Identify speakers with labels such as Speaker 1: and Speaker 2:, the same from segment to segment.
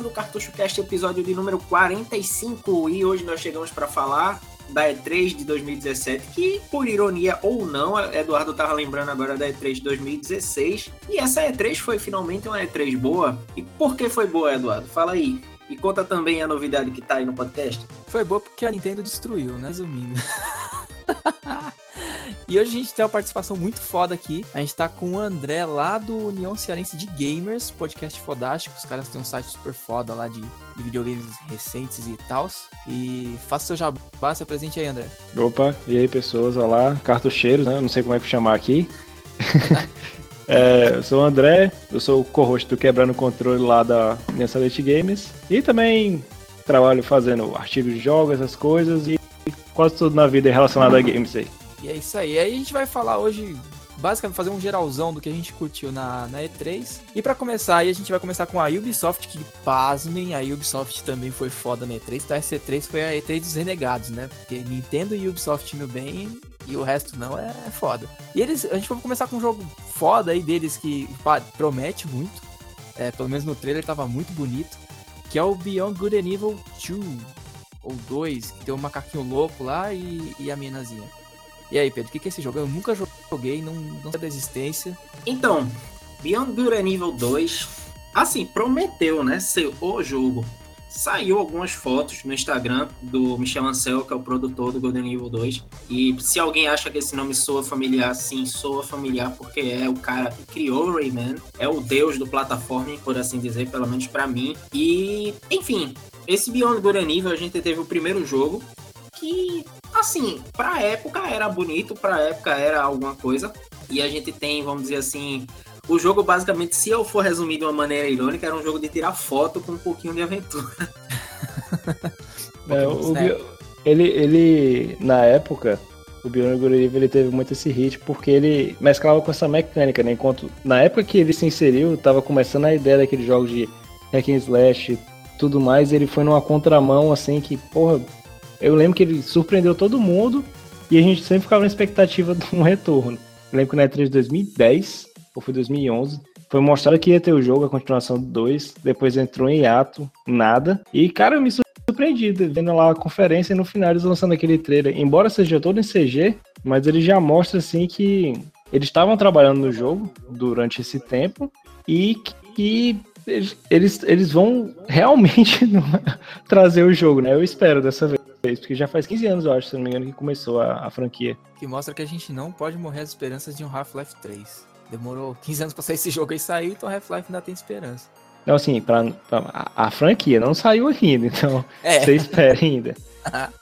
Speaker 1: começando o Cartucho Cast, episódio de número 45, e hoje nós chegamos para falar da E3 de 2017, que por ironia ou não, Eduardo tava lembrando agora da E3 de 2016, e essa E3 foi finalmente uma E3 boa. E por que foi boa, Eduardo? Fala aí. E conta também a novidade que tá aí no podcast.
Speaker 2: Foi boa porque a Nintendo destruiu, né, Resumindo. E hoje a gente tem uma participação muito foda aqui. A gente tá com o André lá do União Cearense de Gamers, podcast fodástico. Os caras têm um site super foda lá de, de videogames recentes e tal. E faça seu jabá, se apresente aí, André.
Speaker 3: Opa, e aí pessoas, olá, cartucheiros, né? Não sei como é que chamar aqui. é, eu sou o André, eu sou o co-host do Quebrando o Controle lá da União Cearense Games. E também trabalho fazendo artigos de jogos, essas coisas, e quase tudo na vida é relacionado a games aí.
Speaker 2: E é isso aí. Aí a gente vai falar hoje, basicamente, fazer um geralzão do que a gente curtiu na, na E3. E para começar, aí a gente vai começar com a Ubisoft, que pasmem, a Ubisoft também foi foda na E3. Então a E3 foi a E3 dos renegados, né? Porque Nintendo e Ubisoft indo bem e o resto não é, é foda. E eles, a gente vai começar com um jogo foda aí deles que pá, promete muito. É, pelo menos no trailer tava muito bonito. Que é o Beyond Good and Evil 2 ou 2, que tem um macaquinho louco lá e, e a minazinha. E aí, Pedro, o que, que é esse jogo? Eu nunca joguei, não, não sei da existência.
Speaker 1: Então, Beyond Good and Evil 2, assim, prometeu, né, ser o jogo. Saiu algumas fotos no Instagram do Michel Ancel, que é o produtor do Golden Evil 2. E se alguém acha que esse nome soa familiar, sim, soa familiar, porque é o cara que criou o Rayman, é o deus do plataforma, por assim dizer, pelo menos para mim. E, enfim, esse Beyond Good and Evil, a gente teve o primeiro jogo, que assim, pra época era bonito, pra época era alguma coisa. E a gente tem, vamos dizer assim, o jogo basicamente, se eu for resumir de uma maneira irônica, era um jogo de tirar foto com um pouquinho de aventura.
Speaker 3: é, o, ele, ele, na época, o Beyond Good ele teve muito esse hit porque ele mesclava com essa mecânica, né? Enquanto na época que ele se inseriu, tava começando a ideia daquele jogo de hack and slash tudo mais, ele foi numa contramão assim que, porra, eu lembro que ele surpreendeu todo mundo e a gente sempre ficava na expectativa de um retorno. Eu lembro que na E3 de 2010, ou foi 2011, foi mostrado que ia ter o jogo, a continuação do 2, depois entrou em hiato, nada. E, cara, eu me surpreendi vendo lá a conferência e no final eles lançando aquele trailer. Embora seja todo em CG, mas ele já mostra, assim, que eles estavam trabalhando no jogo durante esse tempo e que eles, eles, eles vão realmente trazer o jogo, né? Eu espero dessa vez porque já faz 15 anos, eu acho, se não me engano, que começou a, a franquia.
Speaker 2: Que mostra que a gente não pode morrer às esperanças de um Half-Life 3. Demorou 15 anos pra sair esse jogo e saiu, então Half-Life ainda tem esperança.
Speaker 3: Não, assim, pra, pra a, a, franquia não saiu ainda, então é. você espera ainda.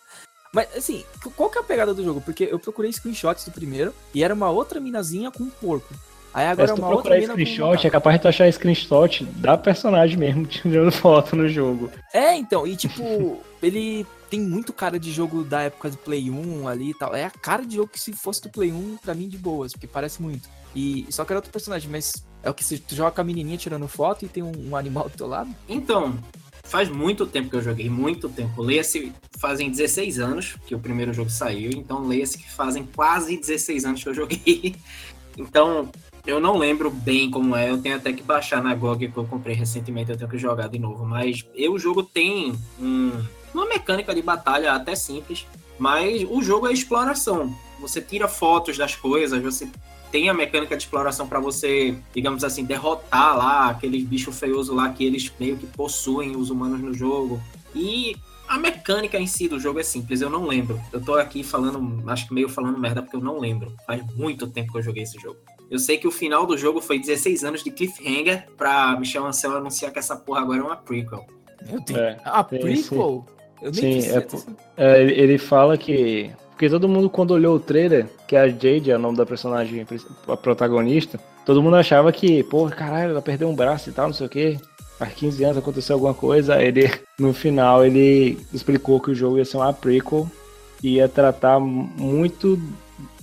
Speaker 2: Mas, assim, qual que é a pegada do jogo? Porque eu procurei screenshots do primeiro e era uma outra minazinha com um porco. Aí agora é uma outra mina
Speaker 3: screenshot, é capaz de tu achar screenshot da personagem mesmo tirando foto no jogo.
Speaker 2: É, então, e tipo, ele tem muito cara de jogo da época do Play 1 ali e tal. É a cara de jogo que se fosse do Play 1, pra mim, de boas, porque parece muito. E só que era outro personagem, mas é o que se tu joga com a menininha tirando foto e tem um, um animal do teu lado?
Speaker 1: Então, faz muito tempo que eu joguei, muito tempo. Leia-se, fazem 16 anos que o primeiro jogo saiu, então leia-se que fazem quase 16 anos que eu joguei. Então, eu não lembro bem como é, eu tenho até que baixar na GOG que eu comprei recentemente, eu tenho que jogar de novo. Mas eu, o jogo tem um, uma mecânica de batalha até simples, mas o jogo é exploração. Você tira fotos das coisas, você tem a mecânica de exploração para você, digamos assim, derrotar lá aqueles bichos feiosos lá que eles meio que possuem os humanos no jogo. E a mecânica em si do jogo é simples, eu não lembro. Eu tô aqui falando, acho que meio falando merda porque eu não lembro. Faz muito tempo que eu joguei esse jogo. Eu sei que o final do jogo foi 16 anos de cliffhanger pra Michel Ancel anunciar que essa porra agora é uma prequel.
Speaker 2: Meu Deus. É, a prequel?
Speaker 3: Eu nem Sim, é, é, ele fala que. Porque todo mundo, quando olhou o trailer, que a Jade é o nome da personagem, a protagonista, todo mundo achava que, pô, caralho, ela perdeu um braço e tal, não sei o quê. Há 15 anos aconteceu alguma coisa. Ele, no final, ele explicou que o jogo ia ser uma prequel e ia tratar muito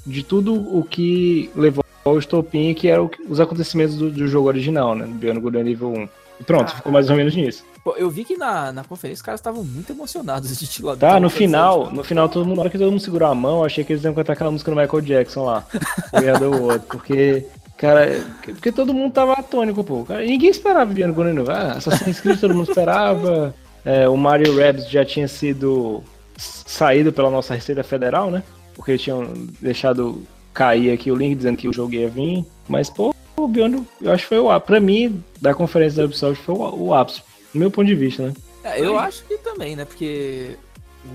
Speaker 3: de tudo o que levou ao estopim, que eram os acontecimentos do, do jogo original, né? Beyond Good Nível 1. E pronto, ah, ficou mais ou menos nisso.
Speaker 2: Pô, eu vi que na, na conferência os caras estavam muito emocionados de
Speaker 3: te Tá, no final, no final, todo mundo, na hora que todo mundo segurou a mão, achei que eles iam cantar aquela música do Michael Jackson lá. o do outro, porque Cara, porque todo mundo tava atônico, pô. Cara, ninguém esperava Biano Gunino. Ah, Assassin's Creed todo mundo esperava. É, o Mario Rabbids já tinha sido saído pela nossa Receita Federal, né? Porque eles tinham deixado cair aqui o link dizendo que o jogo ia vir. Mas, pô, o Beyond, eu acho que foi o ápice. Pra mim, da conferência da Ubisoft, foi o, o ápice. Do meu ponto de vista, né?
Speaker 2: É, eu acho que também, né? Porque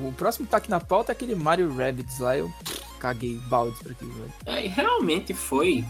Speaker 2: o próximo que tá aqui na pauta é aquele Mario Rabbids lá. Eu caguei balde pra aquilo, velho.
Speaker 1: É, realmente foi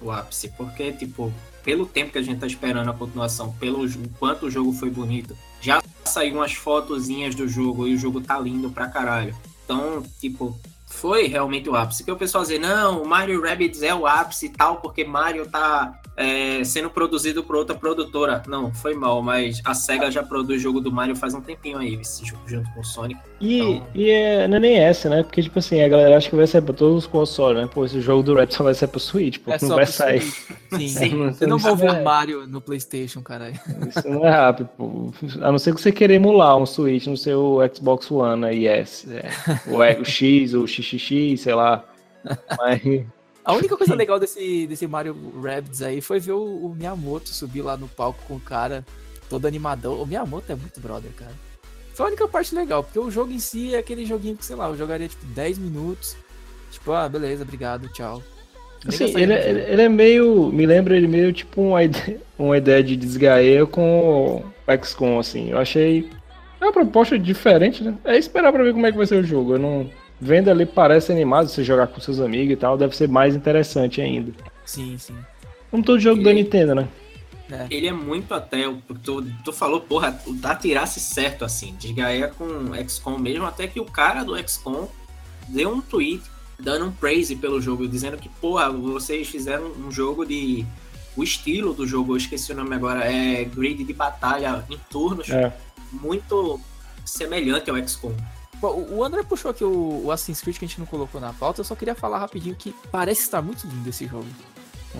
Speaker 1: o ápice. Porque, tipo, pelo tempo que a gente tá esperando a continuação, pelo quanto o jogo foi bonito, já saiu umas fotozinhas do jogo e o jogo tá lindo pra caralho. Então, tipo, foi realmente o ápice. Que o pessoal dizer, não, o Mario Rabbids é o ápice e tal, porque Mario tá é, sendo produzido por outra produtora. Não, foi mal, mas a SEGA já produz jogo do Mario faz um tempinho aí, esse jogo junto com o Sonic.
Speaker 3: E, então... e é, não é nem essa, né? Porque, tipo assim, a galera acha que vai sair pra todos os consoles, né? Pô, esse jogo do Rap só vai sair pro Switch, pô, é não vai sair.
Speaker 2: Sim, sim. não, você não vai ver é... Mario no PlayStation, caralho.
Speaker 3: Isso não é rápido, pô. A não ser que você queira emular um Switch no seu Xbox One aí, yes. É. O, o X, o XXX, sei lá. Mas.
Speaker 2: A única coisa legal desse, desse Mario Rabbids aí foi ver o, o, Miyamoto subir lá no palco com o cara todo animadão. O Miyamoto é muito brother, cara. Foi a única parte legal, porque o jogo em si é aquele joguinho que, sei lá, eu jogaria tipo 10 minutos. Tipo, ah, beleza, obrigado, tchau.
Speaker 3: Assim, ele, é, ele, ele, é meio. Me lembra ele meio tipo uma ideia, uma ideia de desgaia com o XCOM, assim. Eu achei. É uma proposta diferente, né? É esperar pra ver como é que vai ser o jogo. Eu não vendo ali parece animado você jogar com seus amigos e tal, deve ser mais interessante ainda.
Speaker 2: Sim, sim.
Speaker 3: Como todo jogo ele, da Nintendo, né?
Speaker 1: É. Ele é muito até. Tu, tu falou, porra, dá tirasse certo assim. De Gaia com XCOM mesmo, até que o cara do XCOM deu um tweet dando um praise pelo jogo, dizendo que, porra, vocês fizeram um jogo de. O estilo do jogo, eu esqueci o nome agora, é grid de batalha em turnos, é. muito semelhante ao XCOM.
Speaker 2: O André puxou aqui o, o Assassin's Creed que a gente não colocou na pauta, eu só queria falar rapidinho que parece estar muito lindo esse jogo.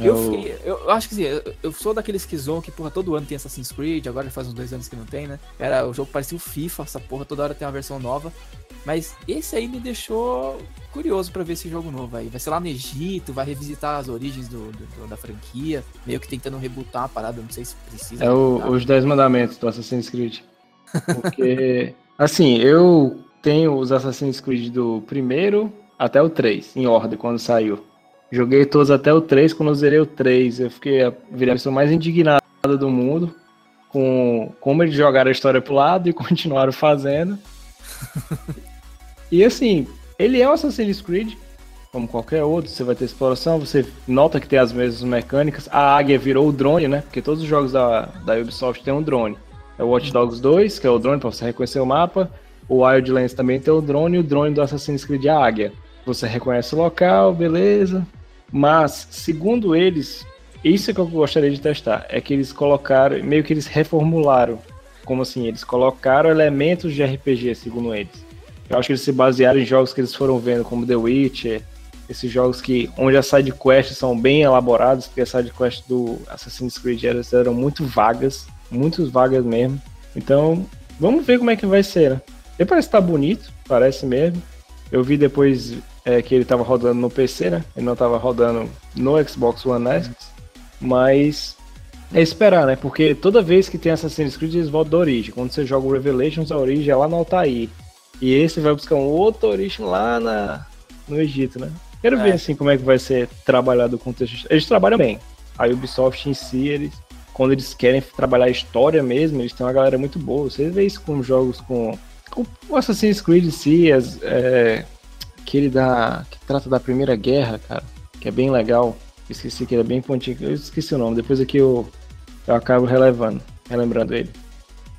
Speaker 2: É eu, fiquei, eu, acho que assim, eu, eu sou daqueles que zoam que, porra, todo ano tem Assassin's Creed, agora faz uns dois anos que não tem, né? Era, o jogo parecia o FIFA, essa porra, toda hora tem uma versão nova. Mas esse aí me deixou curioso para ver esse jogo novo aí. Vai ser lá no Egito, vai revisitar as origens do, do da franquia, meio que tentando rebutar a parada, não sei se precisa.
Speaker 3: É o, os 10 mandamentos do Assassin's Creed. Porque, assim, eu tenho os Assassin's Creed do primeiro até o 3, em ordem, quando saiu. Joguei todos até o 3, quando eu zerei o 3, eu fiquei a, virei a pessoa mais indignada do mundo com como eles jogaram a história pro lado e continuaram fazendo. e assim, ele é um Assassin's Creed, como qualquer outro, você vai ter exploração, você nota que tem as mesmas mecânicas. A águia virou o drone, né? Porque todos os jogos da, da Ubisoft tem um drone. É o Watch Dogs 2, que é o drone para você reconhecer o mapa. O Wildlands também tem o drone e o drone do Assassin's Creed é a águia. Você reconhece o local, beleza. Mas, segundo eles, isso é que eu gostaria de testar. É que eles colocaram, meio que eles reformularam. Como assim? Eles colocaram elementos de RPG, segundo eles. Eu acho que eles se basearam em jogos que eles foram vendo, como The Witcher, esses jogos que onde as side quests são bem elaboradas, porque as side quests do Assassin's Creed eram, eram muito vagas, muito vagas mesmo. Então, vamos ver como é que vai ser, né? Ele parece estar tá bonito, parece mesmo. Eu vi depois é, que ele estava rodando no PC, né? Ele não estava rodando no Xbox One X. Mas é esperar, né? Porque toda vez que tem Assassin's Creed, eles voltam da origem. Quando você joga o Revelations, a origem é lá no Altair. E esse vai buscar um outro origem lá na, no Egito, né? Quero é. ver assim como é que vai ser trabalhado o contexto. Eles trabalham bem. A Ubisoft em si, eles, quando eles querem trabalhar a história mesmo, eles têm uma galera muito boa. Você vê isso com jogos com o Assassin's Creed em si, as, é, aquele da. que trata da Primeira Guerra, cara, que é bem legal. Esqueci que ele é bem pontinho. Eu esqueci o nome, depois aqui eu, eu acabo relevando, relembrando ele.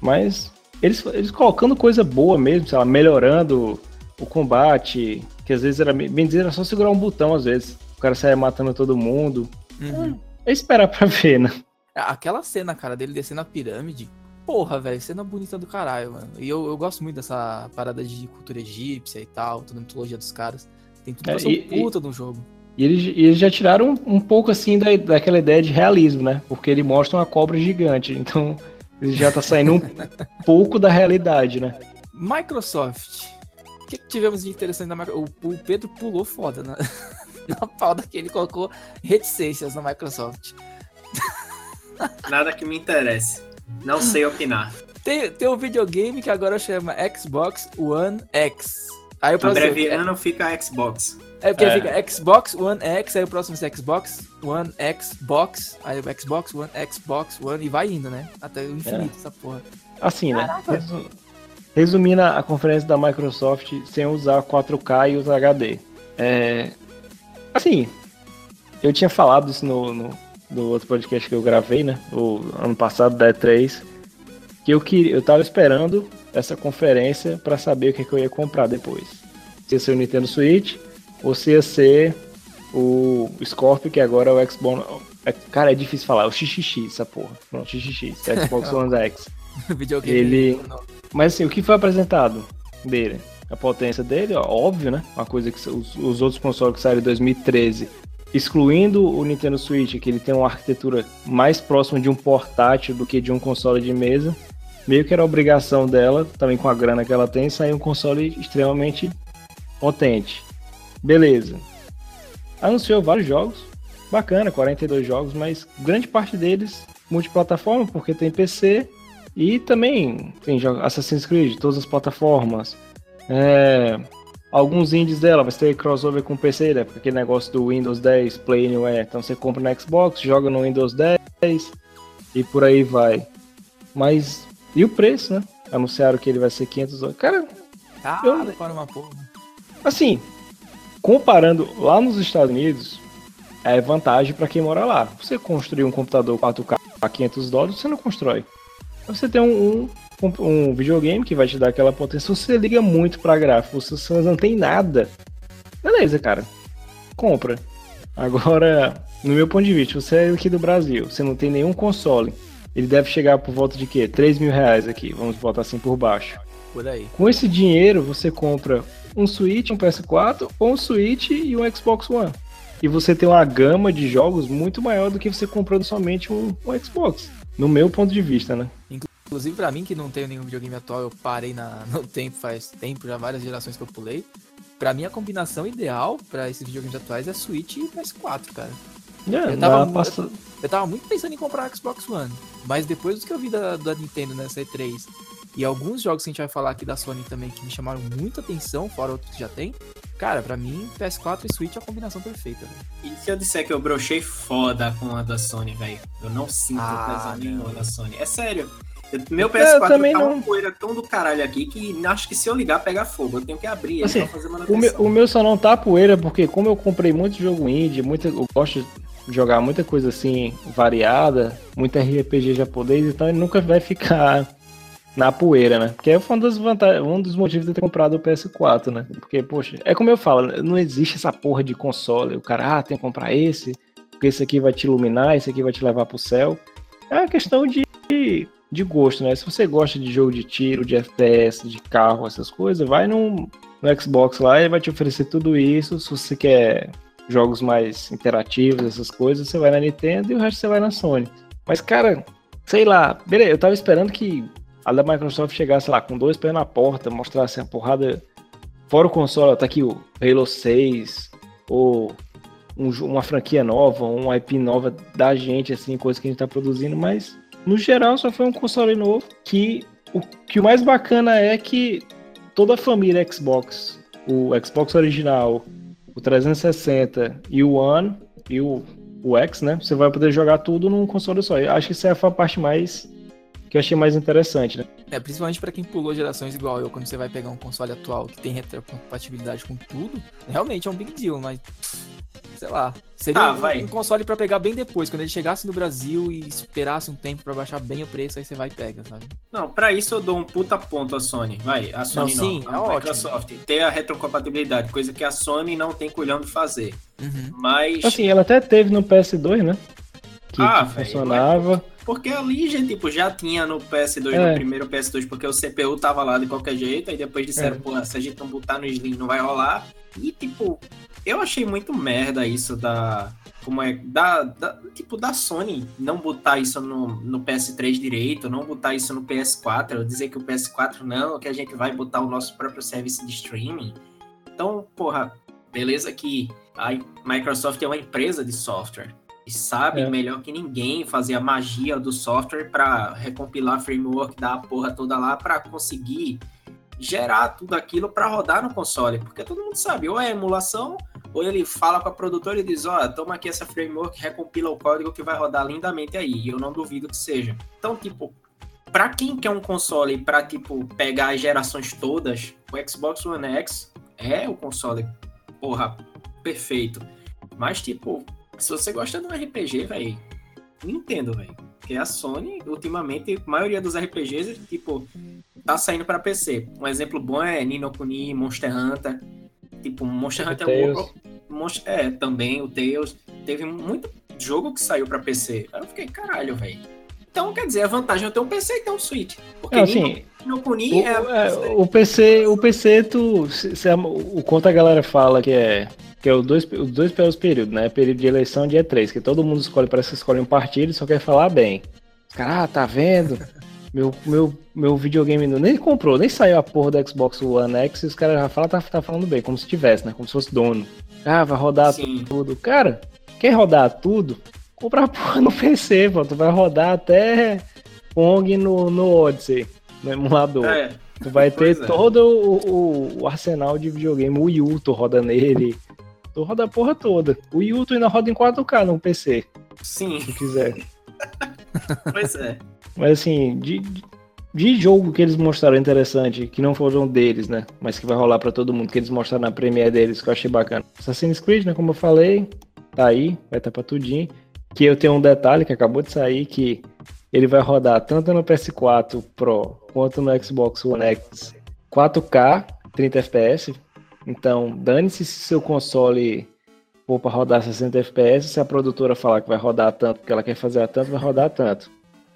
Speaker 3: Mas eles, eles colocando coisa boa mesmo, sei lá, melhorando o combate, que às vezes era, bem dizer, era só segurar um botão às vezes. O cara saia matando todo mundo. Uhum. É, é esperar pra ver, né?
Speaker 2: Aquela cena, cara, dele descendo a pirâmide, porra, velho, cena bonita do caralho, mano. E eu, eu gosto muito dessa parada de cultura egípcia e tal, toda a mitologia dos caras. Tem tudo pra é, ser puta no jogo.
Speaker 3: E eles, eles já tiraram um, um, pouco assim da, daquela ideia de realismo, né? Porque ele mostra uma cobra gigante. Então, ele já tá saindo um pouco da realidade, né?
Speaker 2: Microsoft. O que, que tivemos de interessante na Microsoft? O, Pedro pulou foda, né? na pauta que ele colocou reticências na Microsoft.
Speaker 1: Nada que me interesse. Não sei opinar.
Speaker 2: Tem, tem um videogame que agora chama Xbox One X. Aí o próximo,
Speaker 1: Abreviando fica Xbox.
Speaker 2: é porque
Speaker 3: É.
Speaker 2: fica Xbox One X, aí o próximo é Xbox One Xbox, aí o Xbox One Xbox One e vai indo, né? Até o infinito essa porra.
Speaker 3: Assim, né? Resu- Resumindo a conferência da Microsoft sem usar 4K e usar HD. É, assim, eu tinha falado isso no, no, no outro podcast que eu gravei, né? O ano passado, da E3, que eu, queria, eu tava esperando essa conferência para saber o que, que eu ia comprar depois. Se ia ser o Nintendo Switch ou se ia ser o Scorpio, que agora é o Xbox. é- Cara, é difícil falar, o XXX, essa porra. Não, XXX, é Xbox One X.
Speaker 2: videogame.
Speaker 3: Ele- Mas assim, o que foi apresentado dele? A potência dele, ó, óbvio, né? Uma coisa que os, os outros consoles que saíram em 2013, excluindo o Nintendo Switch, que ele tem uma arquitetura mais próxima de um portátil do que de um console de mesa, meio que era obrigação dela, também com a grana que ela tem, sair um console extremamente potente. Beleza. Anunciou vários jogos, bacana, 42 jogos, mas grande parte deles multiplataforma, porque tem PC e também tem Assassin's Creed, todas as plataformas. É, alguns indies dela, vai ter crossover com PC, né? Porque aquele negócio do Windows 10, Play Anywhere. Então você compra no Xbox, joga no Windows 10 e por aí vai. Mas, e o preço, né? Anunciaram que ele vai ser 500 dólares. Cara,
Speaker 2: Cara, para uma porra.
Speaker 3: assim, comparando lá nos Estados Unidos, é vantagem para quem mora lá. Você construir um computador 4K a 500 dólares, você não constrói. Você tem um, um, um videogame que vai te dar aquela potência. Se você liga muito para gráfico, se você não tem nada, beleza, cara. Compra. Agora, no meu ponto de vista, você é aqui do Brasil, você não tem nenhum console. Ele deve chegar por volta de quê? 3 mil reais aqui, vamos botar assim por baixo.
Speaker 2: Por aí.
Speaker 3: Com esse dinheiro, você compra um Switch, um PS4, ou um Switch e um Xbox One. E você tem uma gama de jogos muito maior do que você comprando somente um, um Xbox. No meu ponto de vista, né?
Speaker 2: Inclusive, pra mim, que não tenho nenhum videogame atual, eu parei na, no tempo, faz tempo, já várias gerações que eu pulei. Pra mim, a combinação ideal pra esses videogames atuais é Switch e PS4, cara.
Speaker 3: É,
Speaker 2: Eu tava
Speaker 3: passa-
Speaker 2: Eu tava muito pensando em comprar Xbox One, mas depois do que eu vi da, da Nintendo nessa E3 e alguns jogos que a gente vai falar aqui da Sony também que me chamaram muita atenção, fora outros que já tem, cara, pra mim, PS4 e Switch é a combinação perfeita. velho.
Speaker 1: E se eu disser que eu brochei foda com a da Sony, velho? Eu não sinto
Speaker 2: Ah,
Speaker 1: tesão
Speaker 2: não.
Speaker 1: nenhuma da Sony. É sério. Eu- Meu
Speaker 3: Eu
Speaker 1: PS4
Speaker 3: também
Speaker 1: tá
Speaker 3: não.
Speaker 1: uma poeira tão do caralho aqui que acho que se eu ligar pega fogo. Eu tenho que abrir ele
Speaker 3: Assim,
Speaker 1: pra fazer
Speaker 3: O meu,
Speaker 1: manutenção.
Speaker 3: o meu só não tá poeira porque como eu comprei muito jogo indie, muita, eu gosto de jogar muita coisa assim variada, muito RPG japonês, então ele nunca vai ficar na poeira, né? Porque foi um dos, vanta- um dos motivos de ter comprado o PS4, né? Porque, poxa, é como eu falo, não existe essa porra de console. O cara, ah, tem que comprar esse, porque esse aqui vai te iluminar, esse aqui vai te levar pro céu. É uma questão de, de gosto, né? Se você gosta de jogo de tiro, de FPS, de carro, essas coisas, vai num, no Xbox lá e vai te oferecer tudo isso. Se você quer jogos mais interativos, essas coisas, você vai na Nintendo e o resto você vai na Sony. Mas, cara, sei lá, beleza, eu tava esperando que a da Microsoft chegasse lá com dois pés na porta, mostrasse a porrada. Fora o console, tá aqui o Halo 6, ou um uma franquia nova, uma IP nova da gente, assim, coisa que a gente tá produzindo, mas no geral só foi um console novo que o que o mais bacana é que toda a família Xbox, o Xbox original, o 360 e o One e o, o X, né? Você vai poder jogar tudo num console só. Eu acho que essa foi a parte mais que eu achei mais interessante, né?
Speaker 2: É, principalmente pra quem pulou gerações igual eu, quando você vai pegar um console atual que tem retrocompatibilidade com tudo, realmente é um big deal, mas sei lá, seria
Speaker 1: Tá,
Speaker 2: um,
Speaker 1: vai.
Speaker 2: um console pra pegar bem depois, quando ele chegasse no Brasil e esperasse um tempo pra baixar bem o preço, aí você vai e pega, sabe?
Speaker 1: Não, pra isso eu dou um puta ponto à Sony. Vai, a Sony não.
Speaker 2: sim,
Speaker 1: a
Speaker 2: é ótimo.
Speaker 1: Microsoft. Ter a retrocompatibilidade, coisa que a Sony não tem culhão de fazer.
Speaker 2: Uhum.
Speaker 1: Mas.
Speaker 3: Assim, ela até teve no PS2, né? Que,
Speaker 1: Ah,
Speaker 3: que
Speaker 1: velho,
Speaker 3: funcionava.
Speaker 1: Porque ali, gente, tipo, já tinha no PS2,
Speaker 3: É.
Speaker 1: no primeiro PS2, porque o CPU tava lá de qualquer jeito, aí depois disseram,
Speaker 3: É.
Speaker 1: porra, se a gente não botar no Slim não vai rolar. E, tipo, eu achei muito merda isso da. Como é. Da, da- tipo, da Sony não botar isso no, no PS3 direito, não botar isso no PS4, dizer que o PS4 não, que a gente vai botar o nosso próprio serviço de streaming. Então, porra, beleza que a Microsoft é uma empresa de software e sabe
Speaker 3: É.
Speaker 1: melhor que ninguém fazer a magia do software para recompilar framework da porra toda lá para conseguir gerar tudo aquilo para rodar no console, porque todo mundo sabe, ou é emulação, ou ele fala com a produtora e diz, ó, toma aqui essa framework, recompila o código que vai rodar lindamente aí, e eu não duvido que seja. Então, tipo, para quem quer um console para tipo pegar as gerações todas, o Xbox One X é o console, porra, perfeito. Mas tipo, se você gosta de um RPG, velho, Nintendo, velho. Porque a Sony, ultimamente, a maioria dos RPGs, tipo, tá saindo pra PC. Um exemplo bom é Nino Kuni, Monster Hunter. Tipo, Monster Hunter é, um. Monster- é, também o Tails. Teve muito jogo que saiu pra PC. Aí eu fiquei, caralho, velho. Então, quer dizer, a vantagem é eu ter um PC e ter um Switch. Porque
Speaker 3: Não, assim,
Speaker 1: Nino Kuni
Speaker 3: O,
Speaker 1: é...
Speaker 3: é, o PC, o PC, tu. Se, se o quanto a galera fala que é. Que é os dois, os dois piores períodos, né? Período de eleição dia 3, que todo mundo escolhe, parece que escolhe um partido e só quer falar bem. Os caras, ah, tá vendo? Meu, meu, meu videogame não- nem comprou, nem saiu a porra do Xbox One X e os caras já falam, tá, tá falando bem, como se tivesse, né? Como se fosse dono. Ah, vai rodar
Speaker 1: Sim.
Speaker 3: tudo. Cara, quer rodar tudo? Compra a porra no PC, pô. Tu vai rodar até Pong no, no Odyssey, no emulador.
Speaker 1: É,
Speaker 3: Tu vai ter
Speaker 1: Pois é.
Speaker 3: todo o, o- o arsenal de videogame. O Wii U, tu roda nele. Tu roda a porra toda. O tu ainda roda em 4K no PC,
Speaker 1: sim,
Speaker 3: se quiser.
Speaker 1: pois é.
Speaker 3: Mas assim, de, de jogo que eles mostraram interessante, que não foram deles, né? Mas que vai rolar pra todo mundo, que eles mostraram na Premiere deles, que eu achei bacana. Assassin's Creed, né? Como eu falei, tá aí, vai estar pra tudinho. Que eu tenho um detalhe que acabou de sair, que ele vai rodar tanto no PS4 Pro quanto no Xbox One X 4K, 30 FPS. Então, dane-se se seu console for pra rodar 60 FPS, se a produtora falar que vai rodar tanto, que ela quer fazer a tanto, vai rodar tanto.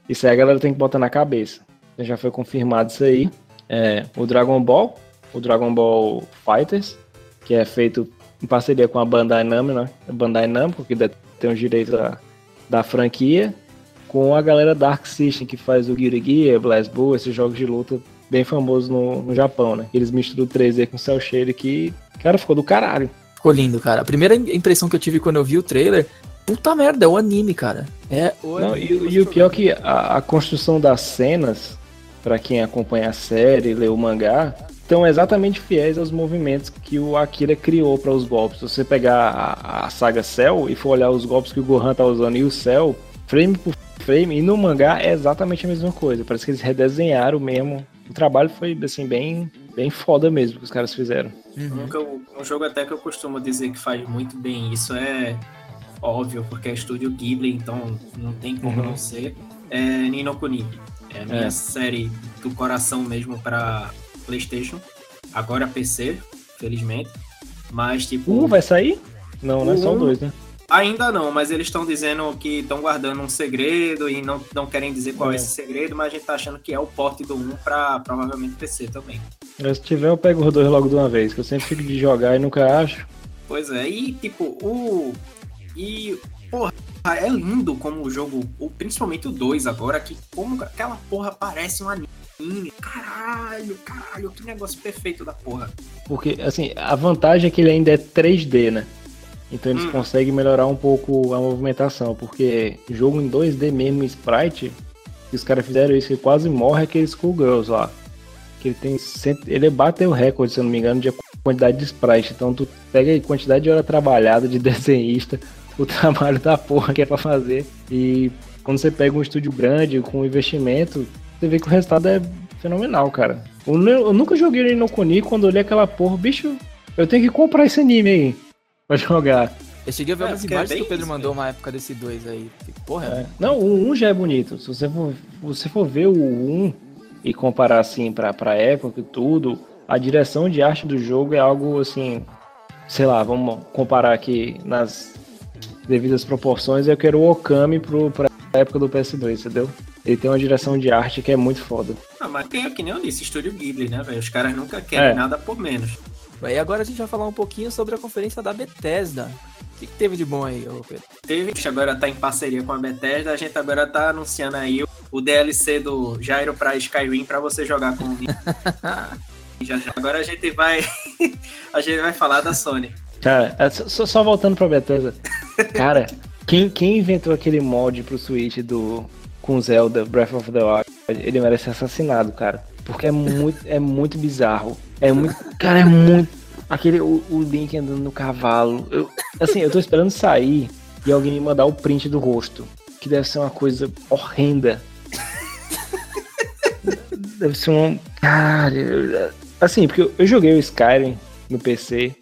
Speaker 3: Isso aí a galera tem que botar na cabeça. Já foi confirmado isso aí. É, o Dragon Ball, o Dragon Ball Fighters, que é feito em parceria com a Bandai Namco, né? Bandai Namco, que tem os direitos da, da franquia, com a galera da Arc System, que faz o Guilty Gear, Blast Bull, esses jogos de luta bem famosos no, no Japão, né? Eles misturam o 3D com cel shade que, cara, ficou do caralho.
Speaker 2: Ficou lindo, cara. A primeira impressão que eu tive quando eu vi o trailer, puta merda, é o anime, cara. É o
Speaker 3: Não,
Speaker 2: anime.
Speaker 3: e, e o pior é que a, a construção das cenas, pra quem acompanha a série, lê o mangá, estão exatamente fiéis aos movimentos que o Akira criou para os golpes. Se você pegar a, a saga Cell e for olhar os golpes que o Gohan tá usando e o Cell, frame por frame, e no mangá é exatamente a mesma coisa. Parece que eles redesenharam mesmo. O trabalho foi assim bem, bem foda mesmo que os caras fizeram.
Speaker 2: Uhum.
Speaker 1: Um, que eu- um jogo até que eu costumo dizer que faz muito bem isso é óbvio, porque é estúdio Ghibli, então não tem como
Speaker 3: Uhum.
Speaker 1: não ser. É Nino Kuni. É a minha
Speaker 3: É.
Speaker 1: série do coração mesmo para PlayStation. Agora PC, felizmente. Mas, tipo.
Speaker 3: Um vai sair? Não, não é só
Speaker 1: Um-
Speaker 3: dois, né?
Speaker 1: Ainda não, mas eles estão dizendo que estão guardando um segredo e não, não querem dizer qual é.
Speaker 3: É.
Speaker 1: esse segredo, mas a gente tá achando que é o porte do 1 para provavelmente PC também.
Speaker 3: Se tiver, eu pego os dois logo de uma vez, que eu sempre fico de jogar e nunca acho.
Speaker 1: Pois é, e tipo, o. E, porra, é lindo como o jogo, principalmente o 2 agora, que como aquela porra parece um anime. Caralho, caralho, que negócio perfeito da porra.
Speaker 3: Porque, assim, a vantagem é que ele ainda é 3D, né? Então eles
Speaker 1: Hum.
Speaker 3: conseguem melhorar um pouco a movimentação, porque jogo em 2D mesmo, sprite, que os caras fizeram isso, que quase morre aquele Schoolgirls lá. Que ele tem cento, ele bateu o recorde, se eu não me engano, de quantidade de sprite. Então tu pega aí quantidade de hora trabalhada de desenhista, o trabalho da porra que é pra fazer. E quando você pega um estúdio grande, com investimento, você vê que o resultado é fenomenal, cara. Eu, eu nunca joguei ele no Kuni, quando olhei aquela porra, bicho, eu tenho que comprar esse anime aí pra jogar.
Speaker 2: Eu cheguei a ver
Speaker 1: É,
Speaker 2: umas
Speaker 1: é
Speaker 2: imagens que
Speaker 1: bem
Speaker 2: o Pedro
Speaker 1: isso
Speaker 2: mandou uma época desse 2 aí. Que Porra,
Speaker 3: É. Não, o 1 já é bonito. Se você for, você for ver o 1 e comparar assim pra, pra época e tudo, a direção de arte do jogo é algo assim, sei lá, vamos comparar aqui nas devidas proporções, eu quero o Okami pro, pra época do PS2, entendeu? Ele tem uma direção de arte que é muito foda.
Speaker 1: Ah, mas tem, que nem eu disse, estúdio Ghibli, né, velho? Os caras nunca querem
Speaker 3: É.
Speaker 1: nada por menos.
Speaker 2: E agora a gente vai falar um pouquinho sobre a conferência da Bethesda. O que, que teve de bom aí, ô Pedro?
Speaker 1: Teve, que agora tá em parceria com a Bethesda, a gente agora tá anunciando aí o, DLC do Jairo pra Skyrim pra você jogar com o Já, já. Agora a gente vai a gente vai falar da Sony.
Speaker 3: Cara, é, só, só voltando pra Bethesda. Cara, quem, quem inventou aquele mod pro Switch do com Zelda Breath of the Wild, ele merece ser assassinado, cara. Porque é muito, é muito bizarro. É muito. Cara, é muito. Aquele. O, o Link andando no cavalo. Eu, assim, eu tô esperando sair e alguém me mandar o print do rosto. Que deve ser uma coisa horrenda. Deve ser um. Cara. Assim, porque eu, eu joguei o Skyrim no PC.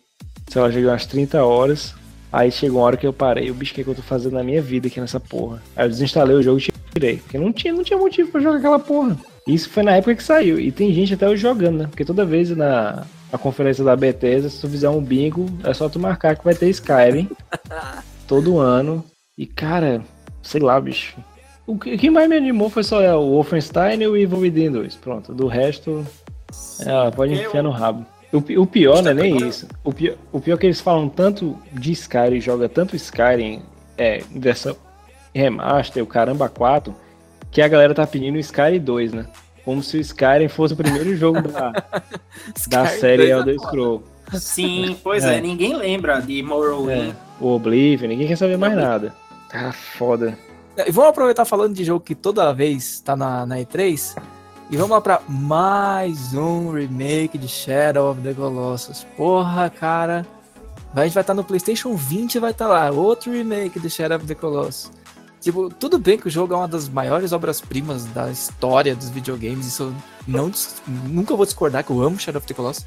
Speaker 3: Sei lá, joguei umas 30 horas. Aí chegou uma hora que eu parei, o bicho que, é que eu tô fazendo na minha vida aqui nessa porra. Aí eu desinstalei o jogo e tirei. Porque não tinha, não tinha motivo pra jogar aquela porra. Isso foi na época que saiu. E tem gente até hoje jogando, né? Porque toda vez na, na conferência da Bethesda, se tu fizer um bingo, é só tu marcar que vai ter Skyrim. todo ano. E cara, sei lá, bicho. O que mais me animou foi só é, o Wolfenstein e o Evil Within 2. Pronto. Do resto, é, pode enfiar no rabo. O, o pior não é nem isso. O pior, o pior é que eles falam tanto de Skyrim, joga tanto Skyrim é, versão remaster, o caramba 4, que a galera tá pedindo o Skyrim 2, né? Como se o Skyrim fosse o primeiro jogo da, da série é Elder Scrolls.
Speaker 1: Sim, pois é. é. ninguém lembra de Morrowind. É,
Speaker 3: o Oblivion, ninguém quer saber mais nada. Tá foda.
Speaker 2: E vamos aproveitar falando de jogo que toda vez tá na, na E3 e vamos lá pra mais um remake de Shadow of the Colossus. Porra, cara. A gente vai estar tá no PlayStation 20 e vai estar tá lá. Outro remake de Shadow of the Colossus. Tipo, tudo bem que o jogo é uma das maiores obras-primas da história dos videogames. Isso eu não, nunca vou discordar que eu amo Shadow of the Colossus.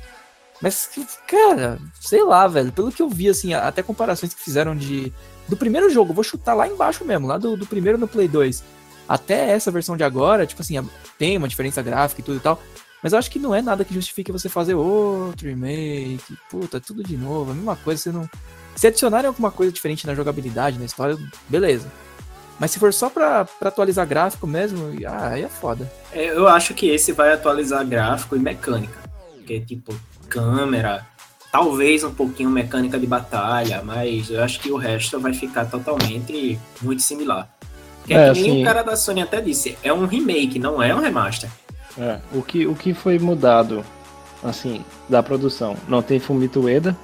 Speaker 2: Mas, cara, sei lá, velho. Pelo que eu vi, assim, até comparações que fizeram de. Do primeiro jogo, vou chutar lá embaixo mesmo, lá do, do primeiro no Play 2 até essa versão de agora, tipo assim, tem uma diferença gráfica e tudo e tal. Mas eu acho que não é nada que justifique você fazer outro remake. Puta, tudo de novo, a mesma coisa. Você não. Se adicionarem alguma coisa diferente na jogabilidade, na história, beleza. Mas se for só pra, pra atualizar gráfico mesmo, ah, aí é foda.
Speaker 1: É, eu acho que esse vai atualizar gráfico e mecânica. Que é tipo câmera, talvez um pouquinho mecânica de batalha, mas eu acho que o resto vai ficar totalmente muito similar. Que é, é que nem assim, o cara da Sony até disse, é um remake, não é um remaster.
Speaker 3: É, o que, o que foi mudado, assim, da produção? Não tem Fumito Ueda,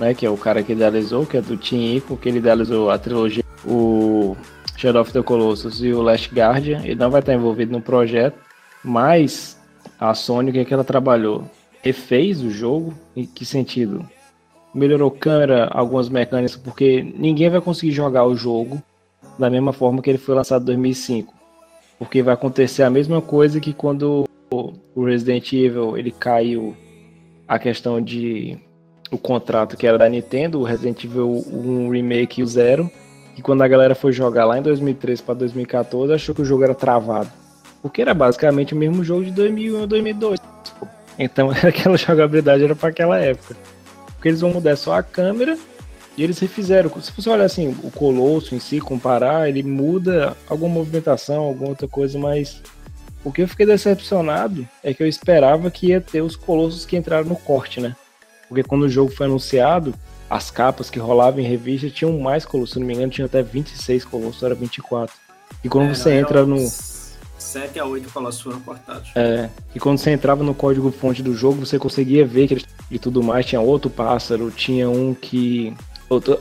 Speaker 3: né, que é o cara que idealizou, que é do Team Ico, que ele idealizou a trilogia, o Shadow of the Colossus e o Last Guardian, ele não vai estar envolvido no projeto, mas a Sony, o que, é que ela trabalhou? Refez o jogo, em que sentido? Melhorou câmera, algumas mecânicas, porque ninguém vai conseguir jogar o jogo da mesma forma que ele foi lançado em 2005. Porque vai acontecer a mesma coisa que quando o Resident Evil ele caiu a questão de o contrato que era da Nintendo, o Resident Evil 1 Remake e o Zero, e quando a galera foi jogar lá em 2013 para 2014, achou que o jogo era travado. Porque era basicamente o mesmo jogo de 2001 ou 2002. Então aquela jogabilidade era para aquela época. Porque eles vão mudar só a câmera e eles refizeram. Se você olhar assim, o Colosso em si, comparar, ele muda alguma movimentação, alguma outra coisa, mas o que eu fiquei decepcionado é que eu esperava que ia ter os Colossos que entraram no corte, né? Porque quando o jogo foi anunciado, as capas que rolavam em revista tinham mais Colossos, se não me engano, tinha até 26 Colossos, era 24. E quando é, você não, entra no.
Speaker 1: 7 a 8 Colossos foram cortados.
Speaker 3: É, e quando você entrava no código fonte do jogo, você conseguia ver que eles e tudo mais. Tinha outro pássaro, tinha um que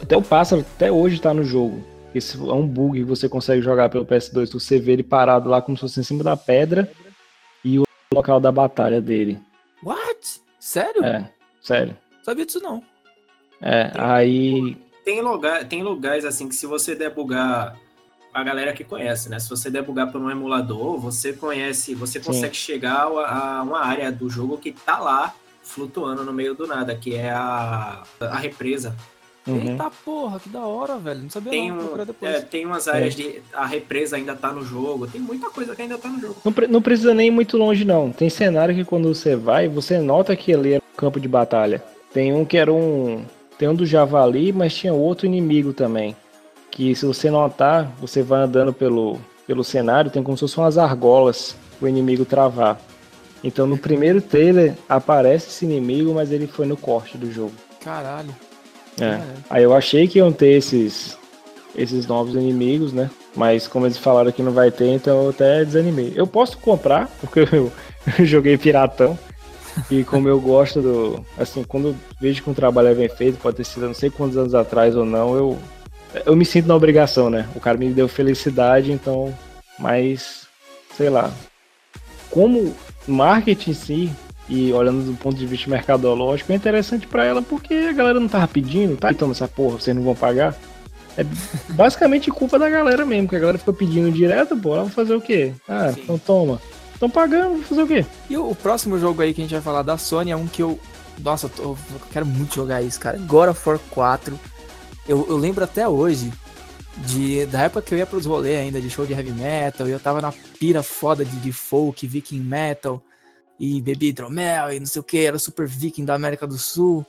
Speaker 3: até o pássaro até hoje tá no jogo. Esse é um bug que você consegue jogar pelo PS2. Você vê ele parado lá como se fosse em cima da pedra e o local da batalha dele.
Speaker 2: What? Sério?
Speaker 3: É, sério.
Speaker 2: Sabia disso não.
Speaker 3: É, tem, aí.
Speaker 1: Tem, lugar, tem lugares assim que se você debugar a galera que conhece, né? Se você debugar por um emulador, você conhece, você consegue Sim. chegar a, a, uma área do jogo que tá lá flutuando no meio do nada, que é a, a represa
Speaker 2: Uhum. Eita porra, que da hora, velho. Não sabia
Speaker 1: tem não, um, é, tem umas áreas é. de. A represa ainda tá no jogo. Tem muita coisa que ainda tá no jogo.
Speaker 3: Não, não precisa nem ir muito longe, não. Tem cenário que quando você vai, você nota que ali é um campo de batalha. Tem um que era um. Tem um do Javali, mas tinha outro inimigo também. Que se você notar, você vai andando pelo, pelo cenário, tem como se fossem umas argolas o inimigo travar. Então no primeiro trailer aparece esse inimigo, mas ele foi no corte do jogo.
Speaker 2: Caralho.
Speaker 3: É. Aí eu achei que iam ter esses, esses novos inimigos, né? Mas como eles falaram que não vai ter, então eu até desanimei. Eu posso comprar, porque eu, eu joguei piratão. E como eu gosto do. Assim, quando eu vejo que um trabalho é bem feito, pode ter sido não sei quantos anos atrás ou não, eu. Eu me sinto na obrigação, né? O cara me deu felicidade, então. Mas. Sei lá. Como marketing em si, e olhando do ponto de vista mercadológico, é interessante para ela porque a galera não tava pedindo, tá? Então essa porra, vocês não vão pagar. É basicamente culpa da galera mesmo, que a galera fica pedindo direto, pô, ela vai fazer o quê? Ah, Sim. então toma. Estão pagando, fazer o quê?
Speaker 2: E o, o, próximo jogo aí que a gente vai falar da Sony é um que eu. Nossa, eu, tô, eu quero muito jogar isso, cara. God of War 4. Eu, eu lembro até hoje de, da época que eu ia pros rolês ainda de show de heavy metal, e eu tava na pira foda de, de folk, viking metal, e bebi hidromel e não sei o que, era super viking da América do Sul.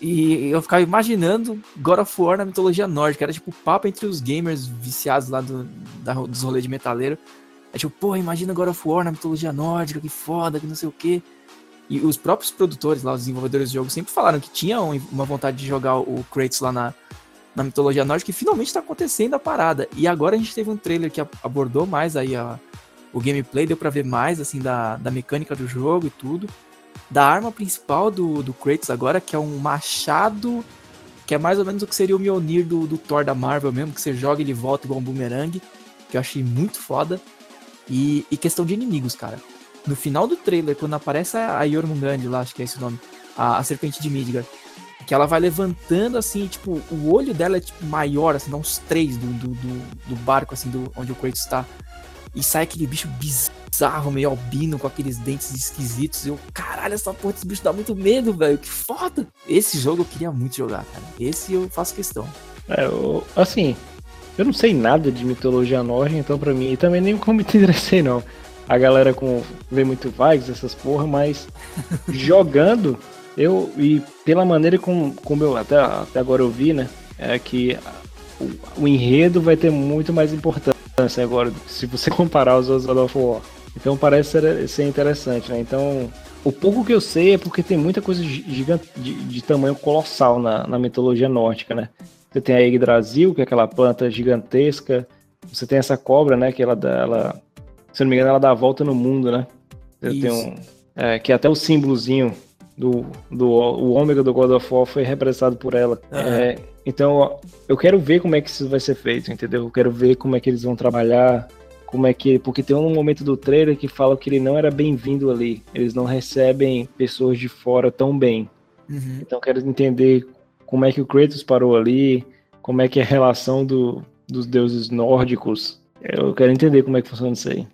Speaker 2: E eu ficava imaginando God of War na mitologia nórdica, era tipo papo entre os gamers viciados lá do, da, dos rolês de metaleiro. É tipo, pô, imagina God of War na mitologia nórdica, que foda, que não sei o que. E os próprios produtores lá, os desenvolvedores do jogo, sempre falaram que tinham uma vontade de jogar o Kratos lá na, na mitologia nórdica, e finalmente está acontecendo a parada. E agora a gente teve um trailer que abordou mais aí a, o gameplay, deu para ver mais assim da, da mecânica do jogo e tudo. Da arma principal do, do Kratos agora, que é um machado, que é mais ou menos o que seria o Mjolnir do, do Thor da Marvel mesmo, que você joga e ele volta igual um boomerang, que eu achei muito foda. E, e questão de inimigos, cara. No final do trailer, quando aparece a Jormungand lá, acho que é esse o nome, a, a serpente de Midgard, que ela vai levantando assim, tipo, o olho dela é tipo maior, assim, dá uns três do, do, do, do barco, assim, do, onde o Kratos está. E sai aquele bicho bizarro, meio albino, com aqueles dentes esquisitos. Eu, caralho, essa porra desse bicho dá muito medo, velho. Que foda! Esse jogo eu queria muito jogar, cara. Esse eu faço questão.
Speaker 3: É, eu, assim, eu não sei nada de mitologia nórdica, então pra mim, e também nem como me interessei, não. A galera com vê muito Vikings, essas porra, mas jogando eu, e pela maneira como, como eu até, até agora eu vi, né? É que o, o enredo vai ter muito mais importância agora, se você comparar os outros God of War. Então parece ser, ser interessante, né? Então, o pouco que eu sei é porque tem muita coisa gigante, de, de tamanho colossal na, na mitologia nórdica, né? Você tem a Yggdrasil, que é aquela planta gigantesca. Você tem essa cobra, né? Que ela, dá, ela se não me engano, ela dá a volta no mundo, né? Você um, é, que até o símbolozinho do, do o ômega do God of War foi representado por ela. É, então, eu quero ver como é que isso vai ser feito, entendeu? Eu quero ver como é que eles vão trabalhar, como é que. Porque tem um momento do trailer que fala que ele não era bem-vindo ali. Eles não recebem pessoas de fora tão bem. Uhum. Então, eu quero entender como é que o Kratos parou ali, como é que é a relação do, dos deuses nórdicos. Eu quero entender como é que funciona isso aí.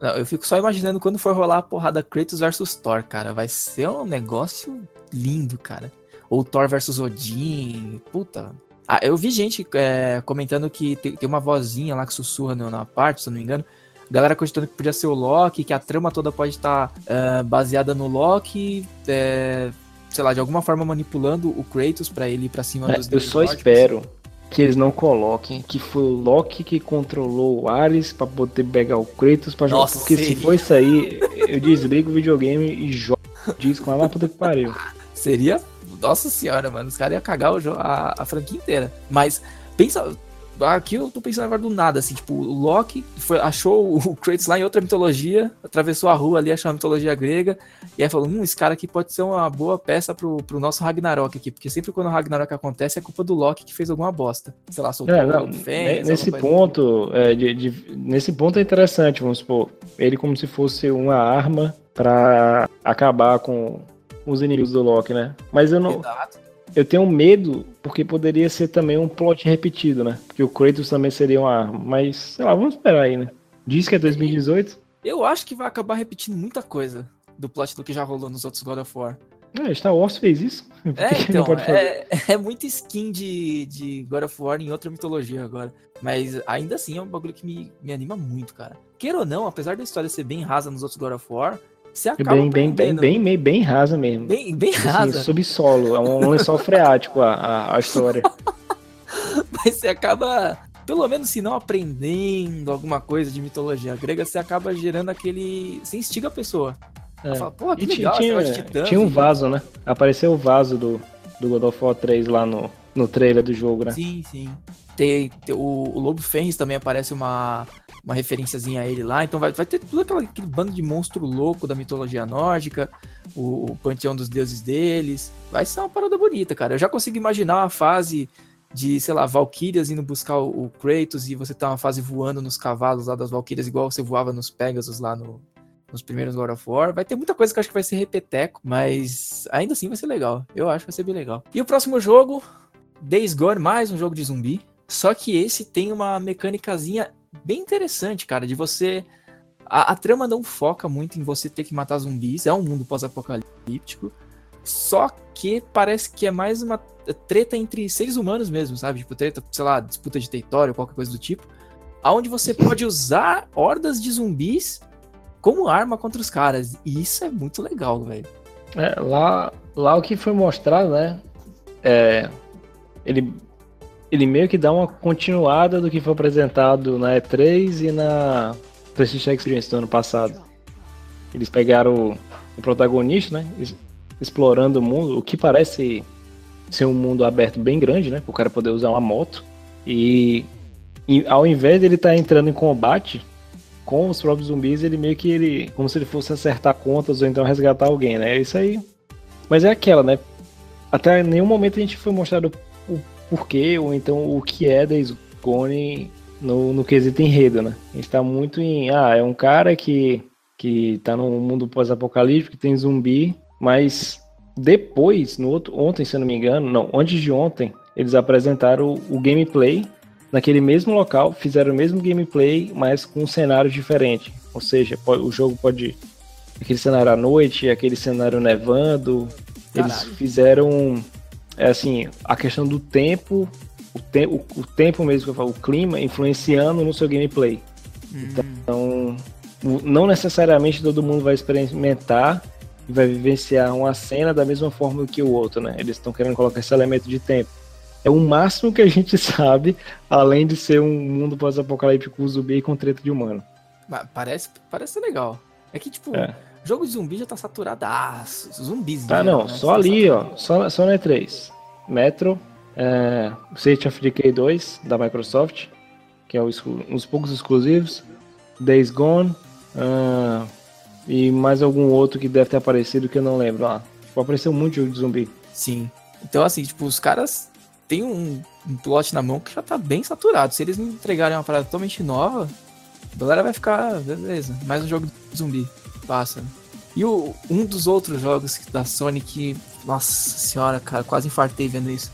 Speaker 2: Não, eu fico só imaginando quando for rolar a porrada Kratos versus Thor, cara. Vai ser um negócio lindo, cara. Ou Thor versus Odin. Puta. Ah, eu vi gente é, comentando que tem, tem, uma vozinha lá que sussurra na parte, se eu não me engano. Galera cogitando que podia ser o Loki, que a trama toda pode estar uh, baseada no Loki, é, sei lá, de alguma forma manipulando o Kratos para ele ir pra cima
Speaker 3: é, dos Eu só espero que eles não coloquem que foi o Loki que controlou o Ares para poder pegar o Kratos pra jogar. Porque seria. se for isso aí, eu desligo o videogame e jogo disso com ela puta que pariu.
Speaker 2: Seria. Nossa senhora, mano. Os caras iam cagar a, a franquia inteira. Mas pensa, Aqui eu tô pensando agora do nada, assim, tipo, o Loki foi, achou o Kratos lá em outra mitologia, atravessou a rua ali, achou a mitologia grega, e aí falou, hum, esse cara aqui pode ser uma boa peça pro, pro nosso Ragnarok aqui, porque sempre quando o Ragnarok acontece é culpa do Loki que fez alguma bosta. Sei lá, soltou
Speaker 3: é, não, fez, Nesse ponto, é, de, de, nesse ponto é interessante, vamos supor, ele como se fosse uma arma para acabar com os inimigos do Loki, né? Mas eu não... Exato eu tenho medo, porque poderia ser também um plot repetido, né? Porque o Kratos também seria uma arma. Mas, sei lá, vamos esperar aí, né? Diz que é 2018.
Speaker 2: Eu acho que vai acabar repetindo muita coisa do plot do que já rolou nos outros God of War.
Speaker 3: É, Star Wars fez isso.
Speaker 2: É, então, é, é muito skin de, de God of War em outra mitologia agora. Mas ainda assim é um bagulho que me, me anima muito, cara. Queira ou não, apesar da história ser bem rasa nos outros God of War, você acaba
Speaker 3: bem, bem, bem, bem, bem, bem rasa mesmo.
Speaker 2: Bem, bem assim, rasa.
Speaker 3: subsolo, é um lençol freático a, a, a história.
Speaker 2: Mas você acaba, pelo menos se não aprendendo alguma coisa de mitologia grega, você acaba gerando aquele... Você instiga a pessoa.
Speaker 3: É. Fala, Pô, que e legal, tinha, tinha um vaso, né? Apareceu o vaso do, do God of War 3 lá no, no trailer do jogo, né?
Speaker 2: Sim, sim. Tem, tem o, o, Lobo Fênix também aparece uma, uma referenciazinha a ele lá. Então vai, vai ter tudo aquela, aquele bando de monstro louco da mitologia nórdica, o, o panteão dos deuses deles. Vai ser uma parada bonita, cara. Eu já consigo imaginar uma fase de, sei lá, Valkyrias indo buscar o, o Kratos e você tá uma fase voando nos cavalos lá das Valkyrias, igual você voava nos Pegasus lá no, nos primeiros God of War. Vai ter muita coisa que eu acho que vai ser repeteco, mas ainda assim vai ser legal. Eu acho que vai ser bem legal. E o próximo jogo, Days Gone, mais um jogo de zumbi. Só que esse tem uma mecânicazinha bem interessante, cara, de você. A, a trama não foca muito em você ter que matar zumbis, é um mundo pós-apocalíptico. Só que parece que é mais uma treta entre seres humanos mesmo, sabe? Tipo, treta, sei lá, disputa de território, qualquer coisa do tipo. Onde você pode usar hordas de zumbis como arma contra os caras. E isso é muito legal, velho.
Speaker 3: É, lá, lá o que foi mostrado, né? É, ele, ele meio que dá uma continuada do que foi apresentado na E3 e na PlayStation Experience do ano passado. Eles pegaram o, o protagonista, né? Explorando o mundo, o que parece ser um mundo aberto bem grande, né? Para o cara poder usar uma moto. E, e ao invés dele estar tá entrando em combate, com os próprios zumbis, ele meio que ele. Como se ele fosse acertar contas ou então resgatar alguém, né? É isso aí. Mas é aquela, né? Até nenhum momento a gente foi mostrado porquê ou então o que é Days Gone no, no quesito enredo, né? A gente tá muito em. Ah, é um cara que, que tá num mundo pós-apocalíptico, que tem zumbi, mas depois, no outro, ontem, se eu não me engano, não, antes de ontem, eles apresentaram o, o gameplay naquele mesmo local, fizeram o mesmo gameplay, mas com um cenário diferente. Ou seja, o jogo pode. Aquele cenário à noite, aquele cenário nevando. Caralho. Eles fizeram. É assim, a questão do tempo, o, te, o, o tempo mesmo que eu falo, o clima, influenciando no seu gameplay. Hum. Então, não necessariamente todo mundo vai experimentar e vai vivenciar uma cena da mesma forma que o outro, né? Eles estão querendo colocar esse elemento de tempo. É o máximo que a gente sabe, além de ser um mundo pós-apocalíptico zumbi com treta de humano.
Speaker 2: Parece, parece legal. É que, tipo, é. Jogo de zumbi já tá saturadaço. Zumbis.
Speaker 3: Tá, não. Né? Só tá ali, saturado. ó. Só, só na E3. Metro, é, State of Decay 2, da Microsoft, que é um dos poucos exclusivos. Days Gone. Uh, e mais algum outro que deve ter aparecido que eu não lembro. Ah, apareceu muito jogo de zumbi.
Speaker 2: Sim. Então, assim, tipo, os caras tem um, um plot na mão que já tá bem saturado. Se eles não entregarem uma parada totalmente nova, a galera vai ficar, beleza, mais um jogo de zumbi. Passa. E o, um dos outros jogos da Sony que, nossa senhora, cara, quase infartei vendo isso.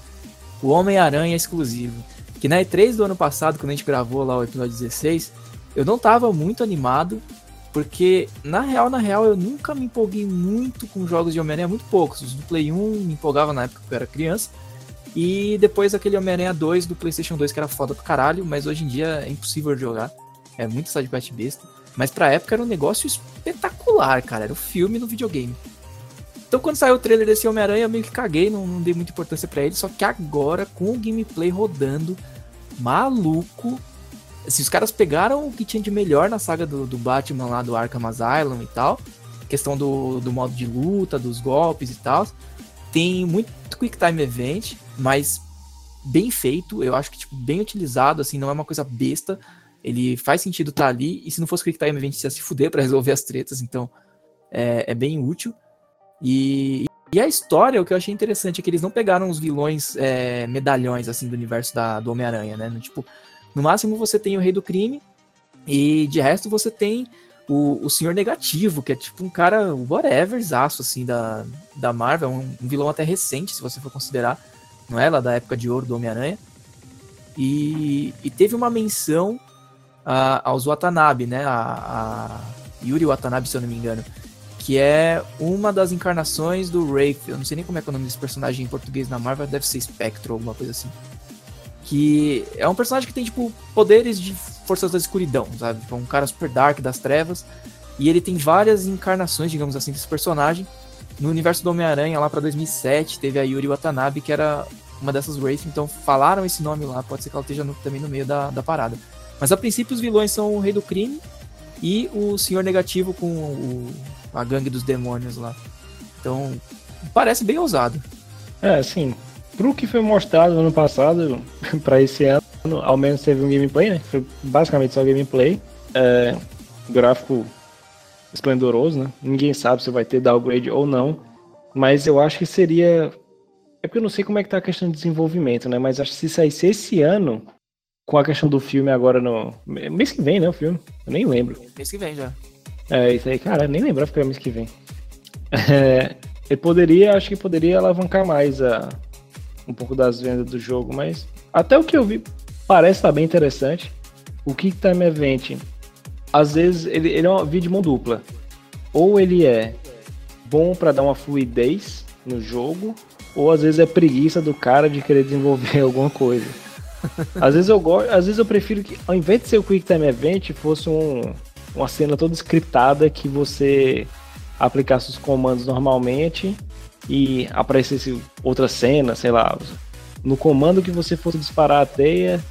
Speaker 2: O Homem-Aranha exclusivo. Que na E3 do ano passado, quando a gente gravou lá o episódio 16, eu não tava muito animado, porque na real, na real, eu nunca me empolguei muito com jogos de Homem-Aranha, muito poucos. Os do Play 1 me empolgava na época que eu era criança. E depois aquele Homem-Aranha 2 do PlayStation 2 que era foda pro caralho, mas hoje em dia é impossível de jogar. É muito sidequest besta. Mas pra época era um negócio espetacular, cara. Era o filme no videogame. Então quando saiu o trailer desse Homem-Aranha, eu meio que caguei, não, não dei muita importância para ele. Só que agora, com o gameplay rodando, maluco. Assim, os caras pegaram o que tinha de melhor na saga do, do Batman lá do Arkham Asylum e tal. Questão do, do modo de luta, dos golpes e tal. Tem muito Quick Time Event mas bem feito, eu acho que tipo, bem utilizado, assim, não é uma coisa besta. Ele faz sentido estar tá ali, e se não fosse Quick Time Event, ia se fuder pra resolver as tretas, então é, é, bem útil. E, e a história, o que eu achei interessante é que eles não pegaram os vilões é, medalhões, assim, do universo da, do Homem-Aranha, né? No, tipo, no máximo você tem o Rei do Crime, e de resto você tem o, o Senhor Negativo, que é tipo um cara whatever, aço, assim, da, da Marvel, um, um vilão até recente, se você for considerar não é? Lá da época de ouro do Homem-Aranha. E, e, teve uma menção aos Watanabe, né? A, a, Yuri Watanabe, se eu não me engano. Que é uma das encarnações do Wraith. Eu não sei nem como é, é o nome desse personagem em português na Marvel, deve ser Spectro ou alguma coisa assim. Que é um personagem que tem, tipo, poderes de forças da escuridão, sabe? Tipo, um cara super dark das trevas. E ele tem várias encarnações, digamos assim, desse personagem. No universo do Homem-Aranha, lá para 2007, teve a Yuri Watanabe, que era uma dessas Wraith, então falaram esse nome lá, pode ser que ela esteja no, também no meio da, da parada. Mas a princípio os vilões são o Rei do Crime e o Senhor Negativo com o, a gangue dos demônios lá. Então, parece bem ousado.
Speaker 3: É, assim, pro que foi mostrado no ano passado, pra esse ano, ao menos teve um gameplay, né? Foi basicamente só gameplay. É, gráfico esplendoroso, né? Ninguém sabe se vai ter downgrade ou não. Mas eu acho que seria. É porque eu não sei como é que tá a questão de desenvolvimento, né? Mas acho que se saísse esse ano, com a questão do filme agora no. Mês que vem, né? O filme. Eu nem lembro.
Speaker 2: Mês que vem já.
Speaker 3: É, isso aí, cara, nem lembrava que era mês que vem. É, ele poderia, acho que poderia alavancar mais a, um pouco das vendas do jogo, mas até o que eu vi parece estar bem interessante. O Kick Time Event, às vezes, ele, ele é um vídeo de mão dupla. Ou ele é bom para dar uma fluidez no jogo, ou às vezes é preguiça do cara de querer desenvolver alguma coisa. Às vezes eu gosto, às vezes eu prefiro que ao invés de ser o Quick Time Event, fosse um, uma cena toda scriptada que você aplicasse os comandos normalmente e aparecesse outra cena, sei lá, no comando que você fosse disparar a teia,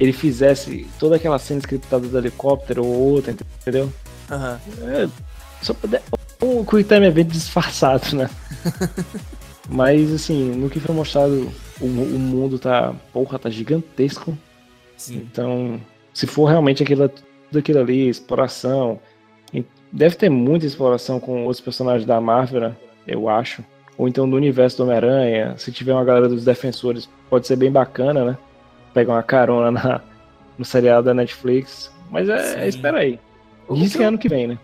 Speaker 3: ele fizesse toda aquela cena scriptada do helicóptero ou outra, entendeu?
Speaker 2: Uhum.
Speaker 3: É, só poder, um Quick Time Event disfarçado, né? Mas assim, no que foi mostrado, o, o mundo tá, porra, tá gigantesco.
Speaker 2: Sim.
Speaker 3: Então, se for realmente aquilo, tudo aquilo ali, exploração, deve ter muita exploração com outros personagens da Marvel, né? eu acho. Ou então do universo do Homem-Aranha. Se tiver uma galera dos defensores, pode ser bem bacana, né? Pegar uma carona na, no seriado da Netflix. Mas é, é espera aí. Isso é ano que vem, né?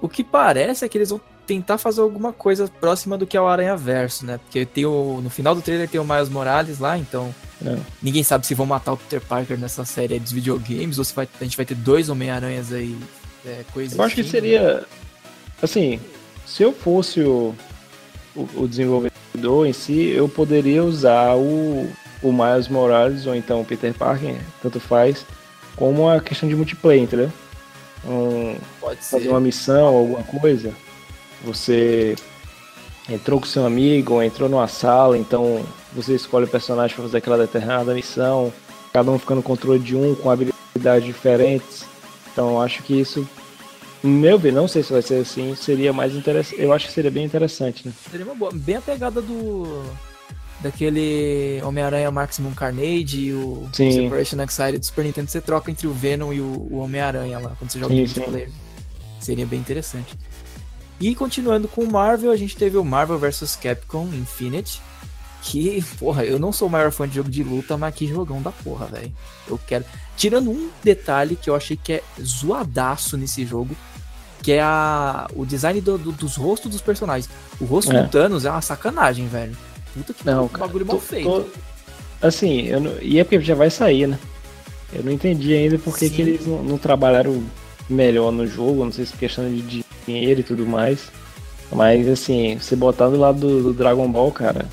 Speaker 2: O que parece é que eles vão tentar fazer alguma coisa próxima do que é o Aranha Verso, né? Porque tem o, no final do trailer tem o Miles Morales lá, então
Speaker 3: É.
Speaker 2: ninguém sabe se vão matar o Peter Parker nessa série dos videogames ou se vai, a gente vai ter dois Homem-Aranhas aí é, coexistindo.
Speaker 3: Eu acho que seria. Assim, se eu fosse o, o, o desenvolvedor em si, eu poderia usar o, o Miles Morales ou então o Peter Parker, tanto faz, como uma questão de multiplayer, entendeu? Um,
Speaker 2: Pode ser.
Speaker 3: fazer uma missão, alguma coisa. Você entrou com seu amigo, ou entrou numa sala, então você escolhe o personagem para fazer aquela determinada missão, cada um ficando no controle de um com habilidades diferentes. Então eu acho que isso, no meu ver, não sei se vai ser assim, seria mais interessante. Eu acho que seria bem interessante, né?
Speaker 2: Seria uma boa. Bem a pegada do. Daquele Homem-Aranha Maximum Carnage e o
Speaker 3: Sim.
Speaker 2: Separation Anxiety do Super Nintendo. Você troca entre o Venom e o, o Homem-Aranha lá, quando você joga
Speaker 3: Sim,
Speaker 2: multiplayer. Seria bem interessante. E continuando com o Marvel, a gente teve o Marvel vs Capcom Infinite. Que, porra, eu não sou o maior fã de jogo de luta, mas que jogão da porra, velho. Eu quero. Tirando um detalhe que eu achei que é zoadaço nesse jogo, que é a, o design do- do- dos rostos dos personagens. O rosto
Speaker 3: É.
Speaker 2: do Thanos é uma sacanagem, velho. Puta que
Speaker 3: Não, cara,
Speaker 2: bagulho mal
Speaker 3: tô-
Speaker 2: feito.
Speaker 3: tô- assim, eu não... e é porque já vai sair, né? Eu não entendi ainda porque que eles não, não trabalharam melhor no jogo, não sei se questão de dinheiro e tudo mais. Mas assim, você botar do lado do, do Dragon Ball, cara,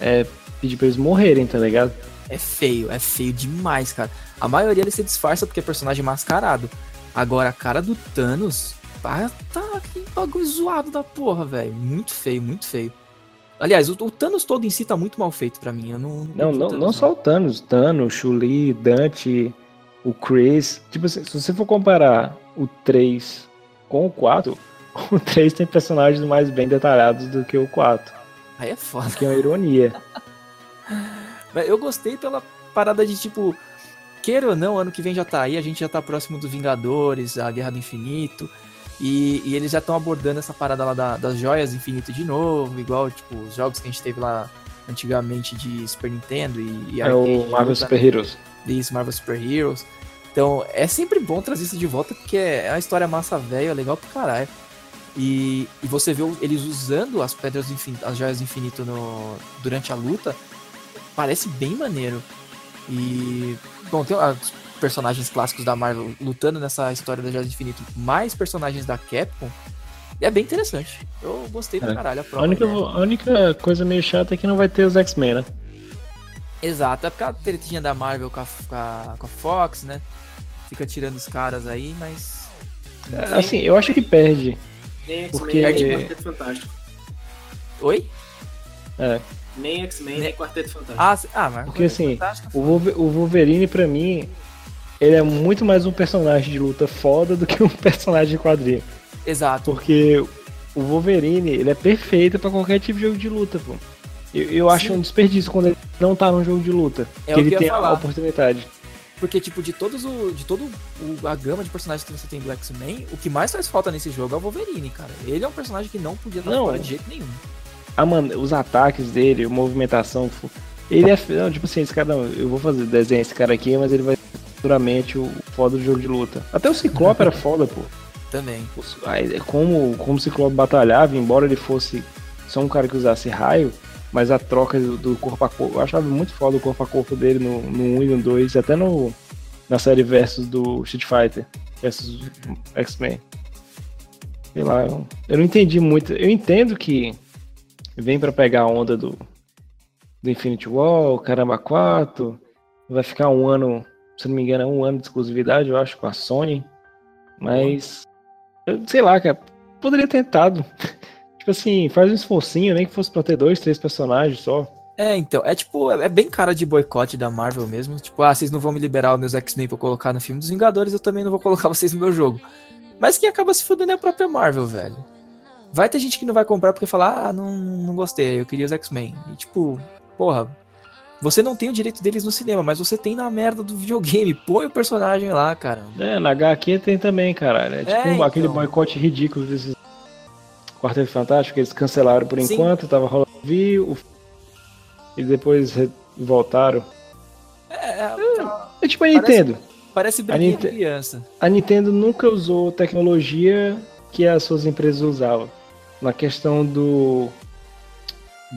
Speaker 3: é pedir pra eles morrerem, tá ligado?
Speaker 2: É feio, é feio demais, cara. A maioria ele se disfarça porque é personagem mascarado. Agora, a cara do Thanos tá, tá que bagulho zoado da porra, velho. Muito feio, muito feio. Aliás, o, o Thanos todo em si tá muito mal feito pra mim. Eu não.
Speaker 3: Não,
Speaker 2: curto o
Speaker 3: não,
Speaker 2: Thanos,
Speaker 3: não só o Thanos, Thanos, Chun-Li, Dante, o Chris. Tipo assim, se você for comparar o 3 com o 4, o 3 tem personagens mais bem detalhados do que o 4.
Speaker 2: Aí é foda.
Speaker 3: Que é uma ironia.
Speaker 2: Mas Eu gostei pela parada de tipo. Queira ou não, ano que vem já tá aí, a gente já tá próximo do Vingadores, a Guerra do Infinito. E, e eles já estão abordando essa parada lá da- das joias do infinito de novo, igual tipo os jogos que a gente teve lá antigamente de Super Nintendo e, e
Speaker 3: É o Marvel Super Heroes.
Speaker 2: Isso, Marvel Super Heroes. Então é sempre bom trazer isso de volta porque é uma história massa velha, é legal pra caralho. E, e você vê eles usando as pedras do infinito, as joias do infinito no, durante a luta, parece bem maneiro. E bom, tem os personagens clássicos da Marvel lutando nessa história das joias do infinito, mais personagens da Capcom. É bem interessante. Eu gostei pra
Speaker 3: É.
Speaker 2: caralho a
Speaker 3: A
Speaker 2: prova.
Speaker 3: única,
Speaker 2: né?
Speaker 3: a única coisa meio chata é que não vai ter os X-Men, né?
Speaker 2: Exato, é porque a tretinha da Marvel com a, com a, com a Fox, né? Fica tirando os caras aí, mas.
Speaker 3: É, Assim, eu acho que perde.
Speaker 1: Nem
Speaker 3: Porque-
Speaker 1: X-Men, nem Quarteto Fantástico.
Speaker 2: Oi?
Speaker 3: É,
Speaker 1: Nem X-Men,
Speaker 2: Ne-
Speaker 1: nem Quarteto Fantástico.
Speaker 2: Ah, ah mas.
Speaker 3: Porque, assim, o, Wolver- o Wolverine, pra mim, ele é muito mais um personagem de luta foda do que um personagem de quadrinho.
Speaker 2: Exato.
Speaker 3: Porque o Wolverine, ele é perfeito pra qualquer tipo de jogo de luta, pô. Eu, eu acho um desperdício quando ele não tá num jogo de luta.
Speaker 2: É
Speaker 3: que
Speaker 2: o que
Speaker 3: ele tem
Speaker 2: falar.
Speaker 3: a oportunidade.
Speaker 2: Porque, tipo, de todos o. De todo o, a gama de personagens que você tem do X-Men, o que mais faz falta nesse jogo é o Wolverine, cara. Ele é um personagem que não podia estar
Speaker 3: Não.
Speaker 2: fora de jeito nenhum.
Speaker 3: Ah, mano, os ataques dele, a movimentação. Ele é. Não, tipo assim, esse cara não. Eu vou fazer desenho esse cara aqui, mas ele vai ser futuramente o foda do jogo de luta. Até o Ciclope era foda, pô.
Speaker 2: Também.
Speaker 3: Como, como o Ciclope batalhava, embora ele fosse só um cara que usasse raio, mas a troca do, do corpo a corpo, eu achava muito foda o corpo a corpo dele no, no 1 e no 2, até no, na série Versus do Street Fighter, versus X-Men. Sei lá, eu, eu não entendi muito. Eu entendo que vem pra pegar a onda do, do Infinity War, Caramba 4, vai ficar um ano, se não me engano, é um ano de exclusividade, eu acho, com a Sony. Mas, eu, sei lá, cara, poderia ter tentado. tipo assim, faz um esforcinho, nem que fosse pra ter dois, três personagens só.
Speaker 2: É, então, é tipo, é bem cara de boicote da Marvel mesmo. Tipo, ah, vocês não vão me liberar os meus X-Men pra colocar no filme dos Vingadores, eu também não vou colocar vocês no meu jogo. Mas quem acaba se fudendo é a própria Marvel, velho. Vai ter gente que não vai comprar porque fala, ah, não, não gostei, eu queria os X-Men. E tipo, porra, você não tem o direito deles no cinema, mas você tem na merda do videogame. Põe o personagem lá, cara.
Speaker 3: É, na HQ tem também, caralho. É tipo
Speaker 2: É,
Speaker 3: aquele
Speaker 2: então.
Speaker 3: boicote ridículo desses Quarteto Fantástico, eles cancelaram por
Speaker 2: Sim.
Speaker 3: enquanto, tava rolando viu, e depois voltaram.
Speaker 2: É, é,
Speaker 3: É tipo a Nintendo.
Speaker 2: parece de
Speaker 3: Ninte-
Speaker 2: criança.
Speaker 3: A Nintendo nunca usou tecnologia que as suas empresas usavam. Na questão do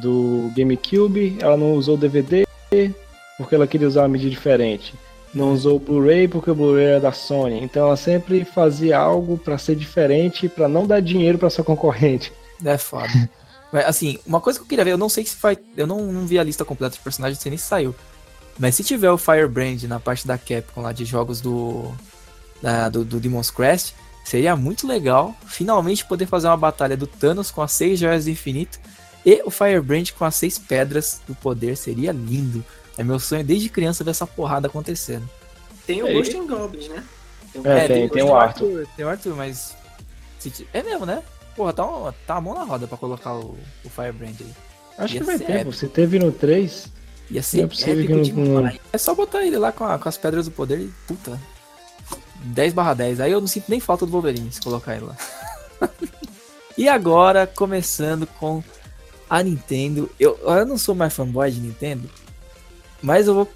Speaker 3: do GameCube, ela não usou DVD porque ela queria usar uma mídia diferente. Não usou o Blu-ray porque o Blu-ray era da Sony. Então ela sempre fazia algo pra ser diferente, pra não dar dinheiro pra sua concorrente.
Speaker 2: É foda. Mas, assim, uma coisa que eu queria ver, eu não sei se vai. Eu não, não vi a lista completa de personagens, não sei nem se saiu. Mas se tiver o Firebrand na parte da Capcom lá de jogos do. da- do, do Demon's Crest, seria muito legal finalmente poder fazer uma batalha do Thanos com as seis joias do infinito e o Firebrand com as seis pedras do poder. Seria lindo. É meu sonho desde criança ver essa porrada acontecendo.
Speaker 1: Tem o
Speaker 3: É,
Speaker 1: Ghost and Goblins, né? Tem
Speaker 3: É, tem- tem o Arthur.
Speaker 2: Tem o Arthur, mas. É mesmo, né? Porra, tá, um- tá a mão na roda pra colocar o, o Firebrand aí.
Speaker 3: Acho
Speaker 2: Ia
Speaker 3: que vai ter,
Speaker 2: épico.
Speaker 3: você teve no 3.
Speaker 2: Ia
Speaker 3: Não
Speaker 2: ser
Speaker 3: é possível que não-.
Speaker 2: É só botar ele lá com, a- com as pedras do poder e, puta, 10 barra 10. Aí eu não sinto nem falta do Wolverine se colocar ele lá. e agora, começando com a Nintendo. Eu, eu não sou mais fanboy de Nintendo, mas eu vou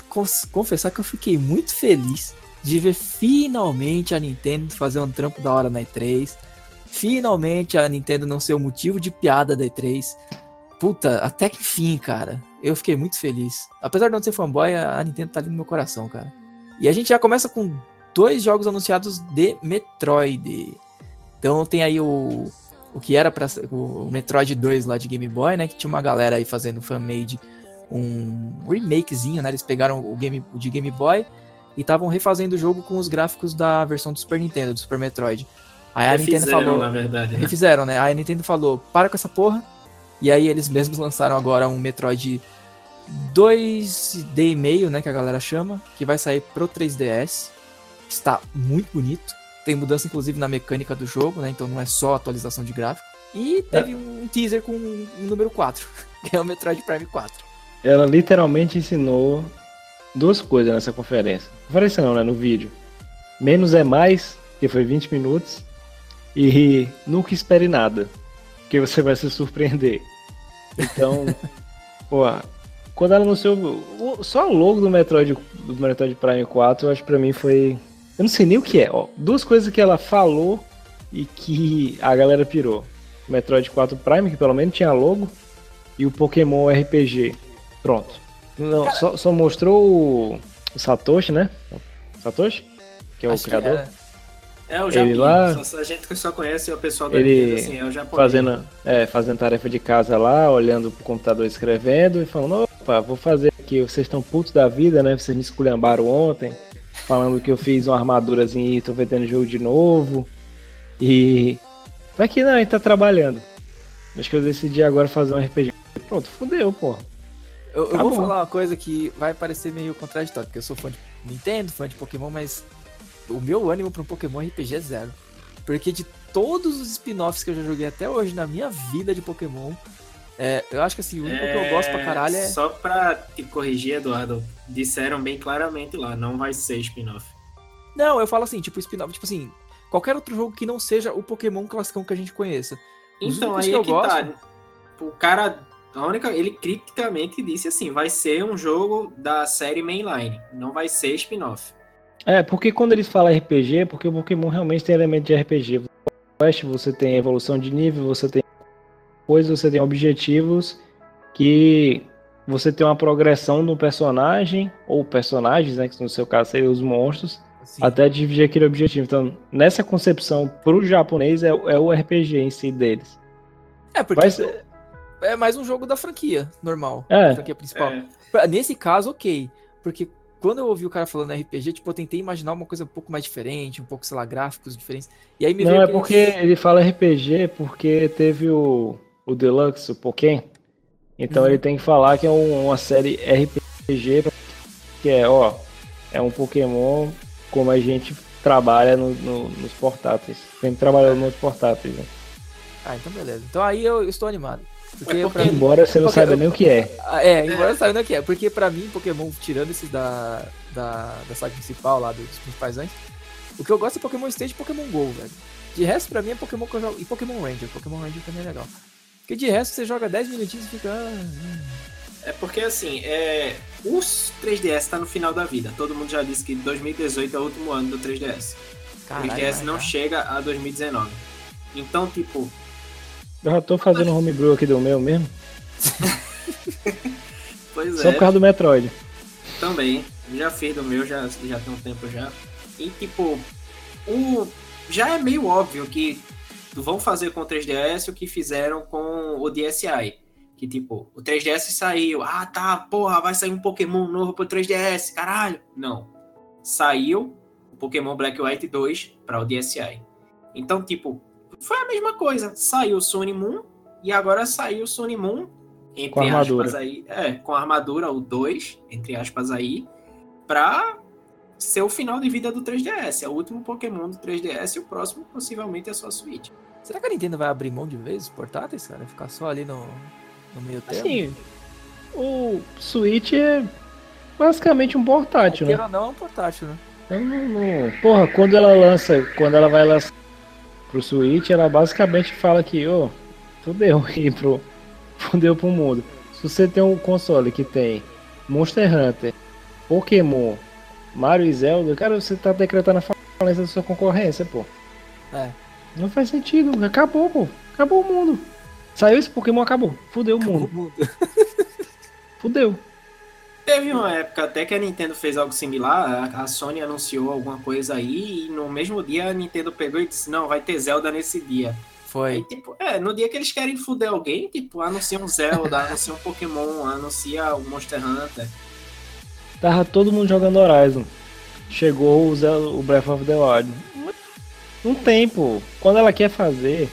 Speaker 2: confessar que eu fiquei muito feliz de ver finalmente a Nintendo fazer um trampo da hora na E3. Finalmente a Nintendo não ser o motivo de piada da E3. Puta, até que enfim, cara. Eu fiquei muito feliz. Apesar de não ser fanboy, a Nintendo tá ali no meu coração, cara. E a gente já começa com dois jogos anunciados de Metroid. Então tem aí o, o que era para o Metroid 2 lá de Game Boy, né? Que tinha uma galera aí fazendo fan-made, um remakezinho, né? Eles pegaram o, game, o de Game Boy e estavam refazendo o jogo com os gráficos da versão do Super Nintendo, do Super Metroid. Aí a Nintendo falou.
Speaker 1: na verdade. Né?
Speaker 2: Refizeram, né? Aí a Nintendo falou, para com essa porra. E aí eles mesmos lançaram agora um Metroid 2D e meio, né, que a galera chama, que vai sair pro 3DS. Está muito bonito. Tem mudança inclusive na mecânica do jogo, né? Então não é só atualização de gráfico. E teve um teaser com o número 4, que é o Metroid Prime 4.
Speaker 3: Ela literalmente ensinou duas coisas nessa conferência. Conferência não, né? No vídeo. Menos é mais, que foi 20 minutos. E nunca espere nada, que você vai se surpreender. Então, pô, quando ela anunciou. Só o logo do Metroid, do Metroid Prime 4, eu acho que pra mim foi. Eu não sei nem o que é, ó. Duas coisas que ela falou e que a galera pirou. O Metroid 4 Prime, que pelo menos tinha logo, e o Pokémon RPG. Pronto. Não, só, só mostrou o, o Satoshi, né? Satoshi? Que é o
Speaker 2: Acho
Speaker 3: criador.
Speaker 2: é.
Speaker 1: É, eu já
Speaker 3: Ele lá-
Speaker 1: a gente que só conhece o pessoal da
Speaker 3: Ele
Speaker 1: assim, é o japonês.
Speaker 3: fazendo, é, fazendo tarefa de casa lá, olhando pro computador escrevendo e falando, opa, vou fazer aqui, vocês estão putos da vida, né? Vocês me esculhambaram ontem, falando que eu fiz uma armadurazinha e tô vendendo jogo de novo. E. Vai que não, ele tá trabalhando. Acho que eu decidi agora fazer um RPG. Pronto, fudeu, pô.
Speaker 2: Eu, eu
Speaker 3: Tá
Speaker 2: vou
Speaker 3: bom.
Speaker 2: falar uma coisa que vai parecer meio contraditório, porque eu sou fã de Nintendo, fã de Pokémon, mas o meu ânimo para um Pokémon RPG é zero. Porque de todos os spin-offs que eu já joguei até hoje na minha vida de Pokémon, É, eu acho que assim, o único que eu gosto pra caralho é.
Speaker 1: Só pra te corrigir, Eduardo, disseram bem claramente lá, não vai ser spin-off.
Speaker 2: Não, eu falo assim, tipo, spin-off, tipo assim, qualquer outro jogo que não seja o Pokémon classicão que a gente conheça. Os
Speaker 1: Então, aí
Speaker 2: que
Speaker 1: é
Speaker 2: eu
Speaker 1: que
Speaker 2: gosto.
Speaker 1: tá. O cara, a única, ele criticamente disse assim, vai ser um jogo da série mainline, não vai ser spin-off.
Speaker 3: É, porque quando eles falam RPG, é porque o Pokémon realmente tem elemento de RPG. Quest você tem evolução de nível, você tem coisas, você tem objetivos que você tem uma progressão no personagem, ou personagens, né, que no seu caso seriam os monstros,
Speaker 2: assim.
Speaker 3: até dividir aquele objetivo. Então, nessa concepção, pro japonês, é, é o RPG em si deles.
Speaker 2: É, porque
Speaker 3: ser-
Speaker 2: é mais um jogo da franquia, normal.
Speaker 3: É.
Speaker 2: Da franquia principal.
Speaker 1: É,
Speaker 2: Pra- Nesse caso, ok. Porque quando eu ouvi o cara falando RPG, tipo, eu tentei imaginar uma coisa um pouco mais diferente, um pouco, sei lá, gráficos diferentes. E aí me
Speaker 3: Não,
Speaker 2: veio
Speaker 3: é porque ele fala RPG porque teve o, o Deluxe, o Pokémon. Então
Speaker 2: Uhum.
Speaker 3: ele tem que falar que é um- uma série RPG, que é, ó, é um Pokémon como a gente trabalha no- no- nos portáteis. Sempre trabalhou nos portáteis, né?
Speaker 2: Ah, então beleza. Então aí eu estou animado. Porque,
Speaker 1: É porque-
Speaker 2: mim-
Speaker 3: Embora você não
Speaker 2: Porque
Speaker 3: saiba nem o que é.
Speaker 2: Ah, É, embora saiba o que é. Porque pra mim, Pokémon, tirando esses da, da, da saga principal lá, dos principais antes, o que eu gosto é Pokémon Stage e Pokémon GO, velho. De resto, pra mim, é Pokémon que eu jogo. E Pokémon Ranger. Pokémon Ranger também é legal. Porque de resto, você joga 10 minutinhos e fica. ah, hum.
Speaker 1: é porque assim, é, os 3DS tá no final da vida. Todo mundo já disse que 2018 é o último ano do 3DS. O
Speaker 2: Caralho,
Speaker 1: 3DS
Speaker 2: vai
Speaker 1: não
Speaker 2: dar.
Speaker 1: chega a 2019. Então, tipo,
Speaker 3: Eu já tô fazendo homebrew aqui do meu mesmo.
Speaker 1: pois
Speaker 3: Só
Speaker 1: é.
Speaker 3: por causa do Metroid.
Speaker 1: Também. Já fiz do meu, já, já tem um tempo já. E tipo, o, já é meio óbvio que vão fazer com o 3DS o que fizeram com o DSi. Que tipo, o 3DS saiu. Ah, tá, porra, vai sair um Pokémon novo pro 3DS, caralho. Não. Saiu o Pokémon Black White 2 para o DSi. Então, tipo, foi a mesma coisa. Saiu o Sun e Moon e agora saiu o Sun e Moon entre
Speaker 3: Com armadura.
Speaker 1: aspas aí, é, com a armadura o 2, entre aspas aí, pra ser o final de vida do 3DS. É o último Pokémon do 3DS e o próximo possivelmente é só Switch.
Speaker 2: Será que a Nintendo vai abrir mão de vez os portáteis, cara? Ficar só ali no, no meio termo?
Speaker 3: Assim, o Switch é basicamente um portátil, né?
Speaker 2: Queira ou não, é um portátil, né?
Speaker 3: Eu não- não- Porra, quando ela lança, quando ela vai lançar pro Switch, ela basicamente fala que, ô, fudeu aí pro. Fudeu pro mundo. Se você tem um console que tem Monster Hunter, Pokémon, Mario e Zelda, cara, você tá decretando a falência da sua concorrência, pô.
Speaker 2: É.
Speaker 3: Não faz sentido, acabou, pô. Acabou o mundo. Saiu esse Pokémon, acabou. Fudeu o mundo. Fudeu.
Speaker 1: Teve uma época até que a Nintendo fez algo similar, a Sony anunciou alguma coisa aí e no mesmo dia a Nintendo pegou e disse, não, vai ter Zelda nesse dia.
Speaker 2: Foi.
Speaker 1: Aí, tipo, é, no dia que eles querem fuder alguém, tipo, anuncia um Zelda, anuncia um Pokémon, anuncia um Monster Hunter.
Speaker 3: Tava todo mundo jogando Horizon. Chegou o, Zelda, o Breath of the Wild. Não tem, pô. Quando ela quer fazer.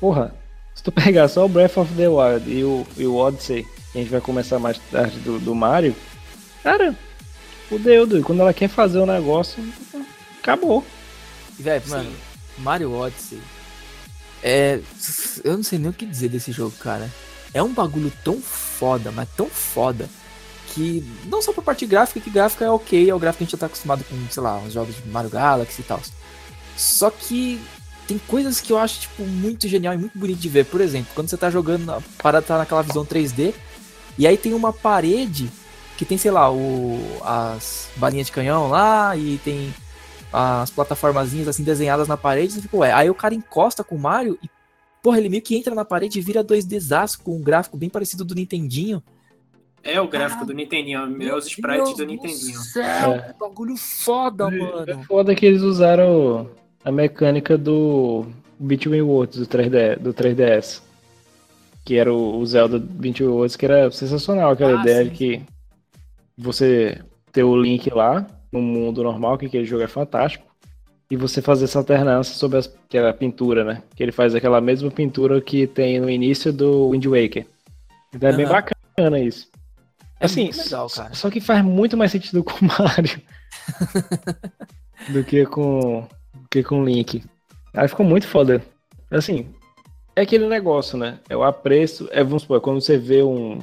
Speaker 3: Porra, se tu pegar só o Breath of the Wild e o, e o Odyssey, que a gente vai começar mais tarde do, do Mario. Cara, fudeu, doido. Quando ela quer fazer o negócio, acabou.
Speaker 2: Velho,
Speaker 1: Sim.
Speaker 2: mano, Mario Odyssey. É. Eu não sei nem o que dizer desse jogo, cara. É um bagulho tão foda, mas tão foda. Que não só pra parte gráfica, que gráfica é ok, é o gráfico que a gente já tá acostumado com, sei lá, os jogos de Mario Galaxy e tal. Só que tem coisas que eu acho, tipo, muito genial e muito bonito de ver. Por exemplo, quando você tá jogando, a parada tá naquela visão 3D, e aí tem uma parede que tem, sei lá, o, as balinhas de canhão lá, e tem as plataformazinhas assim desenhadas na parede, você fica, ué, aí o cara encosta com o Mario e, porra, ele meio que entra na parede e vira 2Dzaço com um gráfico bem parecido do Nintendinho.
Speaker 1: É o gráfico do Nintendinho, é os sprites do Nintendinho.
Speaker 2: céu,
Speaker 3: É.
Speaker 2: que bagulho foda,
Speaker 3: É
Speaker 2: mano.
Speaker 3: foda que eles usaram a mecânica do Between Worlds do, 3D, do 3DS. Que era o, o Zelda Between Worlds, que era sensacional aquela
Speaker 2: Ah,
Speaker 3: ideia
Speaker 2: sim.
Speaker 3: que você ter o Link lá, no mundo normal, que aquele jogo é fantástico, e você fazer essa alternância sobre as, que era a pintura, né? Que ele faz aquela mesma pintura que tem no início do Wind Waker. Então é bem
Speaker 2: Aham.
Speaker 3: bacana isso.
Speaker 2: É
Speaker 3: assim,
Speaker 2: legal, cara.
Speaker 3: só que faz muito mais sentido com o Mario do que com do que com o Link. Aí ficou muito foda. Assim, é aquele negócio, né? É o apreço. É, vamos supor, quando você vê um.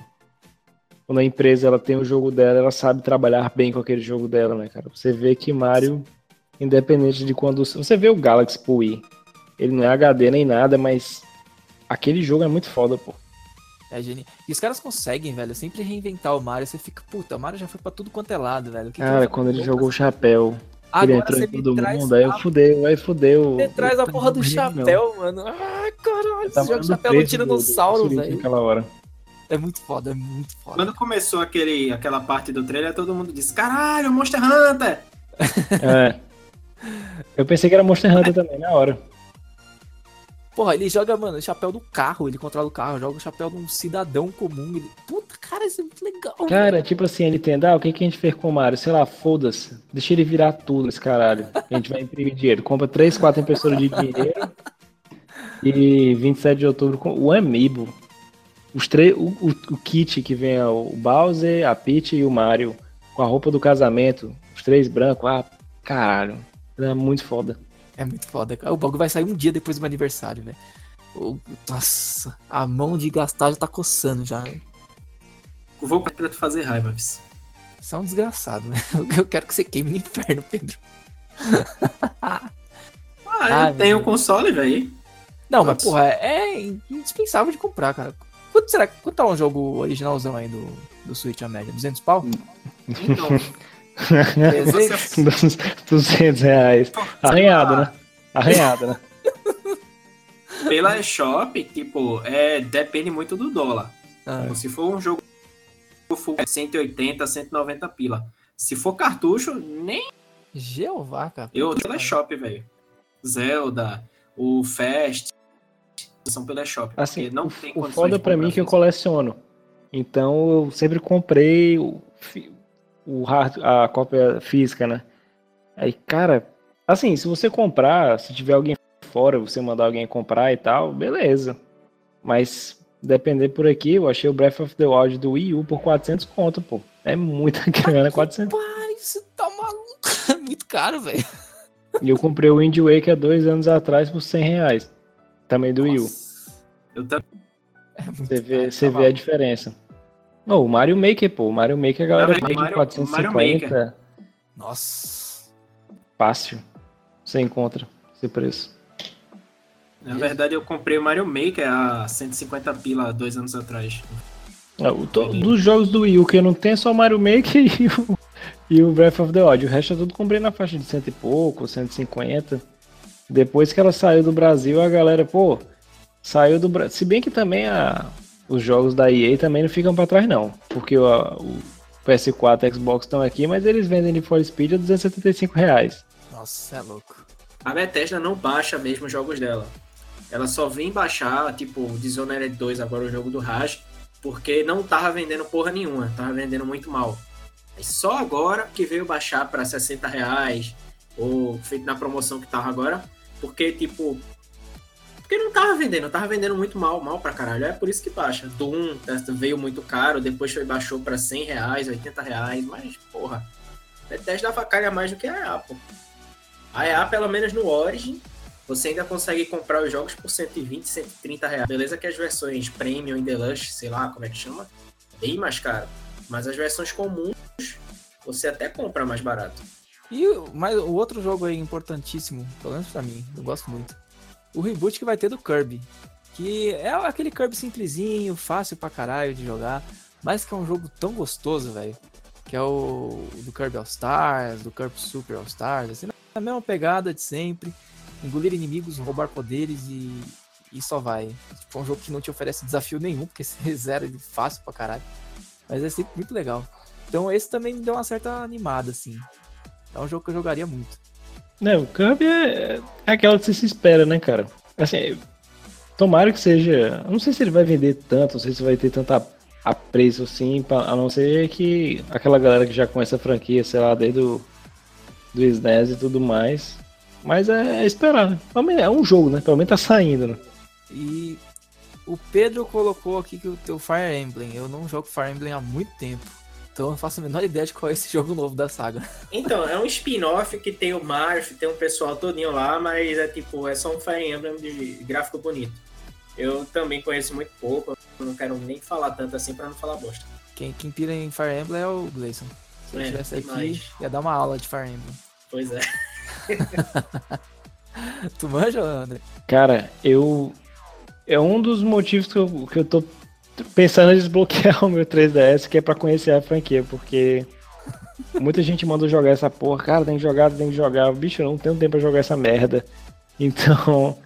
Speaker 3: Quando a empresa ela tem o jogo dela, ela sabe trabalhar bem com aquele jogo dela, né, cara? Você vê que Mario, independente de quando. Você vê o Galaxy pro Wii. Ele não é HD nem nada, mas aquele jogo é muito foda, pô.
Speaker 2: É genial. E os caras conseguem, velho, sempre reinventar o Mario. Você fica, puta, o Mario já foi pra tudo quanto é lado, velho. Que
Speaker 3: cara,
Speaker 2: que
Speaker 3: quando ele jogou o chapéu.
Speaker 2: Agora
Speaker 3: ele entrou em todo mundo, aí eu
Speaker 2: a-
Speaker 3: fudeu, aí fudeu.
Speaker 2: Você traz a porra do chapéu, mano. Ai, caralho, esse jogo chapéu no
Speaker 3: preço
Speaker 2: tiranossauro, velho.
Speaker 3: Naquela hora.
Speaker 2: É muito foda, é muito foda.
Speaker 1: Quando começou aquele, aquela parte do trailer, todo mundo disse: Caralho, Monster Hunter!
Speaker 3: É. Eu pensei que era Monster Hunter também, na hora.
Speaker 2: Porra, ele joga, mano, o chapéu do carro, ele controla o carro, joga o chapéu de um cidadão comum. Ele... Puta, cara, isso é muito legal.
Speaker 3: Cara, tipo assim, ele entende, ah, o que, que a gente fez com o Mario? Sei lá, foda-se. Deixa ele virar tudo, esse caralho. A gente vai imprimir dinheiro. Compra 3, 4 impressoras de dinheiro. E 27 de outubro, com o Amiibo. Os três, o, o, o kit que vem é o Bowser, a Peach e o Mario. Com a roupa do casamento. Os três brancos. Ah, caralho. É muito foda.
Speaker 2: É muito foda, cara. O bagulho vai sair um dia depois do meu aniversário, velho. O- Nossa, a mão de gastar já tá coçando já.
Speaker 1: Eu vou pra tu fazer raiva, vice.
Speaker 2: Você é um desgraçado, né? Eu quero que você queime no inferno, Pedro.
Speaker 1: Ah, eu tenho o console, velho.
Speaker 2: Não, mas
Speaker 1: Nossa.
Speaker 2: porra, é indispensável de comprar, cara. Quanto será quanto tá um jogo originalzão aí do, do Switch a média? 200 pau?
Speaker 1: Então,
Speaker 2: 300?
Speaker 3: 200 reais. Arranhado, né? Arranhado, né?
Speaker 1: pela eShop, tipo, é, depende muito do dólar.
Speaker 2: Ah,
Speaker 1: Se for um jogo full, é 180, 190 pila. Se for cartucho, nem
Speaker 2: Jeová, cara.
Speaker 1: eu pela eShop, velho. Zelda, o Fast, são pela eShop.
Speaker 3: Assim,
Speaker 1: não tem
Speaker 3: o foda pra mim é que eu coleciono. Então eu sempre comprei o, o hard, a cópia física, né? Aí, cara, assim, se você comprar, se tiver alguém fora, você mandar alguém comprar e tal, beleza. Mas depender por aqui, eu achei o Breath of the Wild do Wii U por 400 conto, pô. É muita grana, 400.
Speaker 2: pariu, você tá maluco. É muito caro, velho.
Speaker 3: E eu comprei o Wind Waker há dois anos atrás por 100 reais. Também do Wii U.
Speaker 1: Eu também.
Speaker 2: É
Speaker 3: Você vê, você
Speaker 2: tá
Speaker 3: vê a diferença. Não, o Mario Maker, pô. O Mario Maker a galera vende
Speaker 1: Mario-
Speaker 3: 450
Speaker 1: Mario
Speaker 2: Nossa.
Speaker 3: fácil. Você encontra esse preço.
Speaker 1: Na verdade, eu comprei o Mario Maker a 150 pila há dois anos atrás.
Speaker 3: O to- dos jogos do Wii U que eu não tenho é só o Mario Maker e o, e o Breath of the Wild. O resto eu tudo comprei na faixa de cento e pouco, 150. Depois que ela saiu do Brasil, a galera, pô, saiu do Brasil. Se bem que também a, os jogos da EA também não ficam pra trás, não. Porque o, o PS4 e Xbox estão aqui, mas eles vendem de For Speed a 275 reais.
Speaker 2: Nossa, é louco.
Speaker 1: A Bethesda não baixa mesmo os jogos dela. Ela só vem baixar, tipo, o Dishonored 2, agora o jogo do Raj, porque não tava vendendo porra nenhuma, tava vendendo muito mal. Aí só agora que veio baixar pra 60 reais, ou feito na promoção que tava agora, porque, tipo, porque não tava vendendo, tava vendendo muito mal, mal pra caralho. É por isso que baixa. Doom veio muito caro, depois foi, baixou pra 100 reais, 80 reais, mas, porra, Bethesda avacalha mais do que a EA, pô. A EA, pelo menos no Origin, você ainda consegue comprar os jogos por 120, 130 reais. Beleza que as versões Premium e Deluxe, sei lá como é que chama, bem mais caro. Mas as versões comuns, você até compra mais barato.
Speaker 2: E mas o outro jogo aí importantíssimo, pelo menos pra mim, eu gosto muito. O reboot que vai ter do Kirby. Que é aquele Kirby simplesinho, fácil pra caralho de jogar, mas que é um jogo tão gostoso, velho. Que é o do Kirby All Stars, do Kirby Super All Stars, assim, a mesma pegada de sempre. Engolir inimigos, roubar poderes e, e só vai. Tipo, é um jogo que não te oferece desafio nenhum, porque você zera ele fácil pra caralho. Mas é sempre muito legal. Então esse também me deu uma certa animada, assim. É um jogo que eu jogaria muito.
Speaker 3: Né, o Kirby é, é aquela que você se espera, né, cara? Assim, tomara que seja. Eu não sei se ele vai vender tanto, não sei se vai ter tanta apreço assim, a não ser que aquela galera que já conhece a franquia, sei lá, desde o do SNES e tudo mais. Mas é, é esperar, né? É um jogo, né? Pelo menos tá saindo, né?
Speaker 2: E o Pedro colocou aqui que o teu Fire Emblem. Eu não jogo Fire Emblem há muito tempo. Então eu não faço a menor ideia de qual é esse jogo novo da saga.
Speaker 1: Então, é um spin-off que tem o Marth, tem um pessoal todinho lá, mas é tipo, é só um Fire Emblem de gráfico bonito. Eu também conheço muito pouco, não quero nem falar tanto assim pra não falar bosta.
Speaker 2: Quem, quem pira em Fire Emblem é o Gleison. Se ele
Speaker 1: É,
Speaker 2: estivesse aqui,
Speaker 1: demais.
Speaker 2: ia dar uma aula de Fire Emblem.
Speaker 1: Pois é.
Speaker 2: Tu manja, André?
Speaker 3: Cara, eu. É um dos motivos que eu, que eu tô pensando em desbloquear o meu 3DS, que é pra conhecer a franquia, porque muita gente manda jogar essa porra. Cara, tem que jogar, tem que jogar. Bicho, eu não tenho tempo pra jogar essa merda. Então,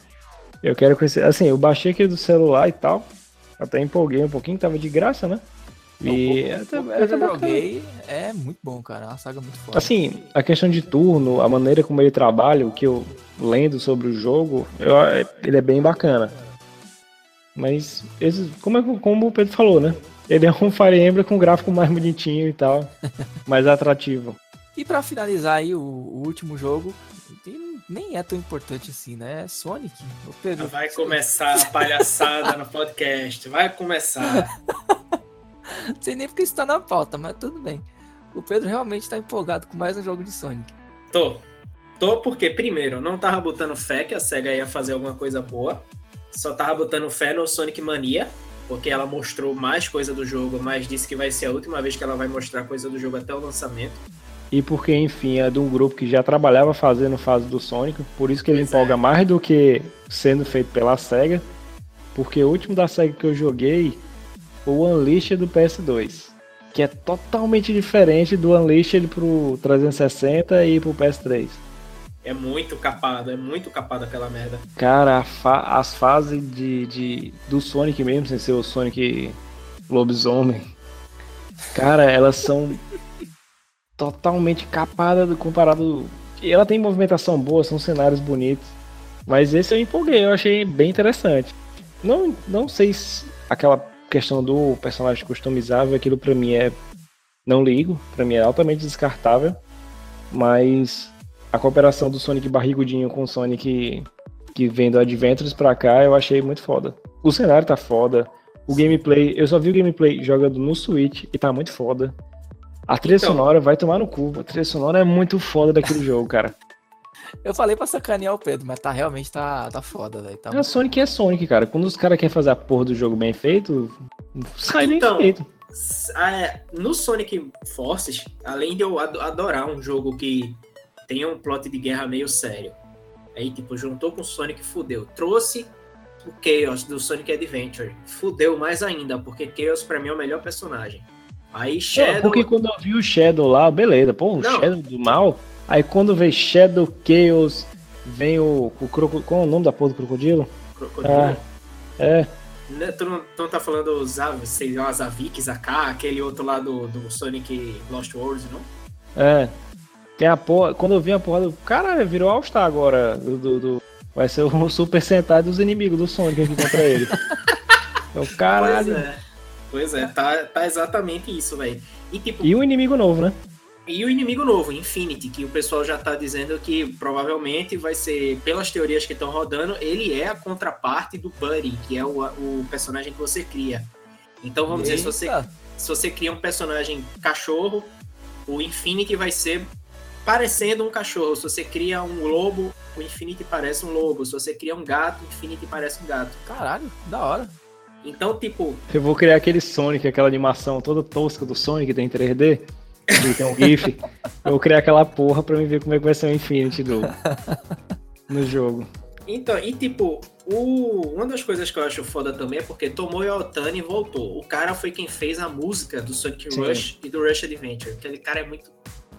Speaker 3: eu quero conhecer. Assim, eu baixei aquele do celular e tal. Até empolguei um pouquinho, tava de graça, né? E
Speaker 2: O
Speaker 3: até,
Speaker 2: que
Speaker 3: até
Speaker 2: eu já
Speaker 3: bacana.
Speaker 2: joguei é muito bom, cara. É uma saga muito foda.
Speaker 3: Assim, a questão de turno, a maneira como ele trabalha, o que eu lendo sobre o jogo, eu- ele é bem bacana. Mas, esse, como, é- como o Pedro falou, né? Ele é um Fire Emblem com gráfico mais bonitinho e tal, mais atrativo.
Speaker 2: E pra finalizar aí o, o último jogo, nem é tão importante assim, né? É Sonic. Ô, Pedro,
Speaker 1: Vai começar a palhaçada no podcast. Vai começar.
Speaker 2: Não sei nem porque isso tá na pauta, mas tudo bem. O Pedro realmente tá empolgado com mais um jogo de Sonic.
Speaker 1: Tô. Tô porque, primeiro, não tava botando fé que a SEGA ia fazer alguma coisa boa. Só tava botando fé no Sonic Mania, porque ela mostrou mais coisa do jogo, mas disse que vai ser a última vez que ela vai mostrar coisa do jogo até o lançamento.
Speaker 3: E porque, enfim, é de um grupo que já trabalhava fazendo fase do Sonic, por isso que ele
Speaker 1: Pois
Speaker 3: empolga
Speaker 1: é.
Speaker 3: mais do que sendo feito pela SEGA. Porque o último da SEGA que eu joguei foi o Unleashed do PS2. Que é totalmente diferente do Unleashed pro 360 e pro PS3.
Speaker 1: É muito capado, é muito capado aquela merda.
Speaker 3: Cara, fa- as fases de, de- do Sonic mesmo, sem ser o Sonic lobisomem, cara, elas são totalmente capadas do- comparado. Ela tem movimentação boa, são cenários bonitos. Mas esse eu empolguei, eu achei bem interessante. Não, não sei se aquela questão do personagem customizável, aquilo pra mim é. Não ligo, pra mim é altamente descartável. Mas a cooperação do Sonic barrigudinho com o Sonic que vem do Adventures pra cá, eu achei muito foda. O cenário tá foda. O gameplay, eu só vi o gameplay jogando no Switch e tá muito foda. A trilha
Speaker 1: Então.
Speaker 3: sonora vai tomar no cu. A trilha sonora é muito foda daquele jogo, cara.
Speaker 2: Eu falei pra sacanear o Pedro, mas tá realmente tá, tá foda, velho. Tá
Speaker 3: A Sonic é Sonic, cara. Quando os caras querem fazer a porra do jogo bem feito, sai bem
Speaker 1: Então.
Speaker 3: feito.
Speaker 1: Ah, No Sonic Forces, além de eu ado- adorar um jogo que tem um plot de guerra meio sério, aí tipo, juntou com o Sonic fudeu. Trouxe o Chaos do Sonic Adventure. Fudeu mais ainda, porque Chaos pra mim é o melhor personagem. Aí
Speaker 3: É,
Speaker 1: Shadow.
Speaker 3: porque quando eu vi o Shadow lá, beleza, pô, o
Speaker 1: Não.
Speaker 3: Shadow do mal. Aí quando vem Shadow Chaos, vem o, o crocodilo. Qual é o nome da porra do crocodilo?
Speaker 1: Crocodilo.
Speaker 3: Ah. É,
Speaker 1: Né, Tu não, tu não tá falando Zav, sei lá, Zavik, Zaká, aquele outro lá do, do Sonic Lost Worlds, não?
Speaker 3: É. Tem a porra. Quando eu vi a porra do. Cara, virou All-Star agora. Do, do- do- Vai ser o Super Sentai dos inimigos do Sonic aqui contra ele. É o caralho.
Speaker 1: Pois é. Pois é, tá, tá exatamente isso, velho. E tipo,
Speaker 3: E o inimigo novo, né?
Speaker 1: E o inimigo novo, Infinity, que o pessoal já tá dizendo que provavelmente vai ser, pelas teorias que estão rodando, ele é a contraparte do Buddy, que é o, o personagem que você cria. Então vamos dizer, se você,
Speaker 2: Eita,
Speaker 1: se você cria um personagem cachorro, o Infinity vai ser parecendo um cachorro. Se você cria um lobo, o Infinity parece um lobo. Se você cria um gato, o Infinity parece um gato.
Speaker 2: Caralho, da hora.
Speaker 1: Então, tipo,
Speaker 3: Eu vou criar aquele Sonic, aquela animação toda tosca do Sonic, tem 3D. Que tem um GIF. Eu vou criar aquela porra pra mim ver como é que vai ser o Infinity do. No jogo.
Speaker 1: Então, e tipo, o... uma das coisas que eu acho foda também é porque Tomoyo Otani voltou. O cara foi quem fez a música do Sonic
Speaker 3: Sim.
Speaker 1: Rush e do Rush Adventure. Aquele cara é muito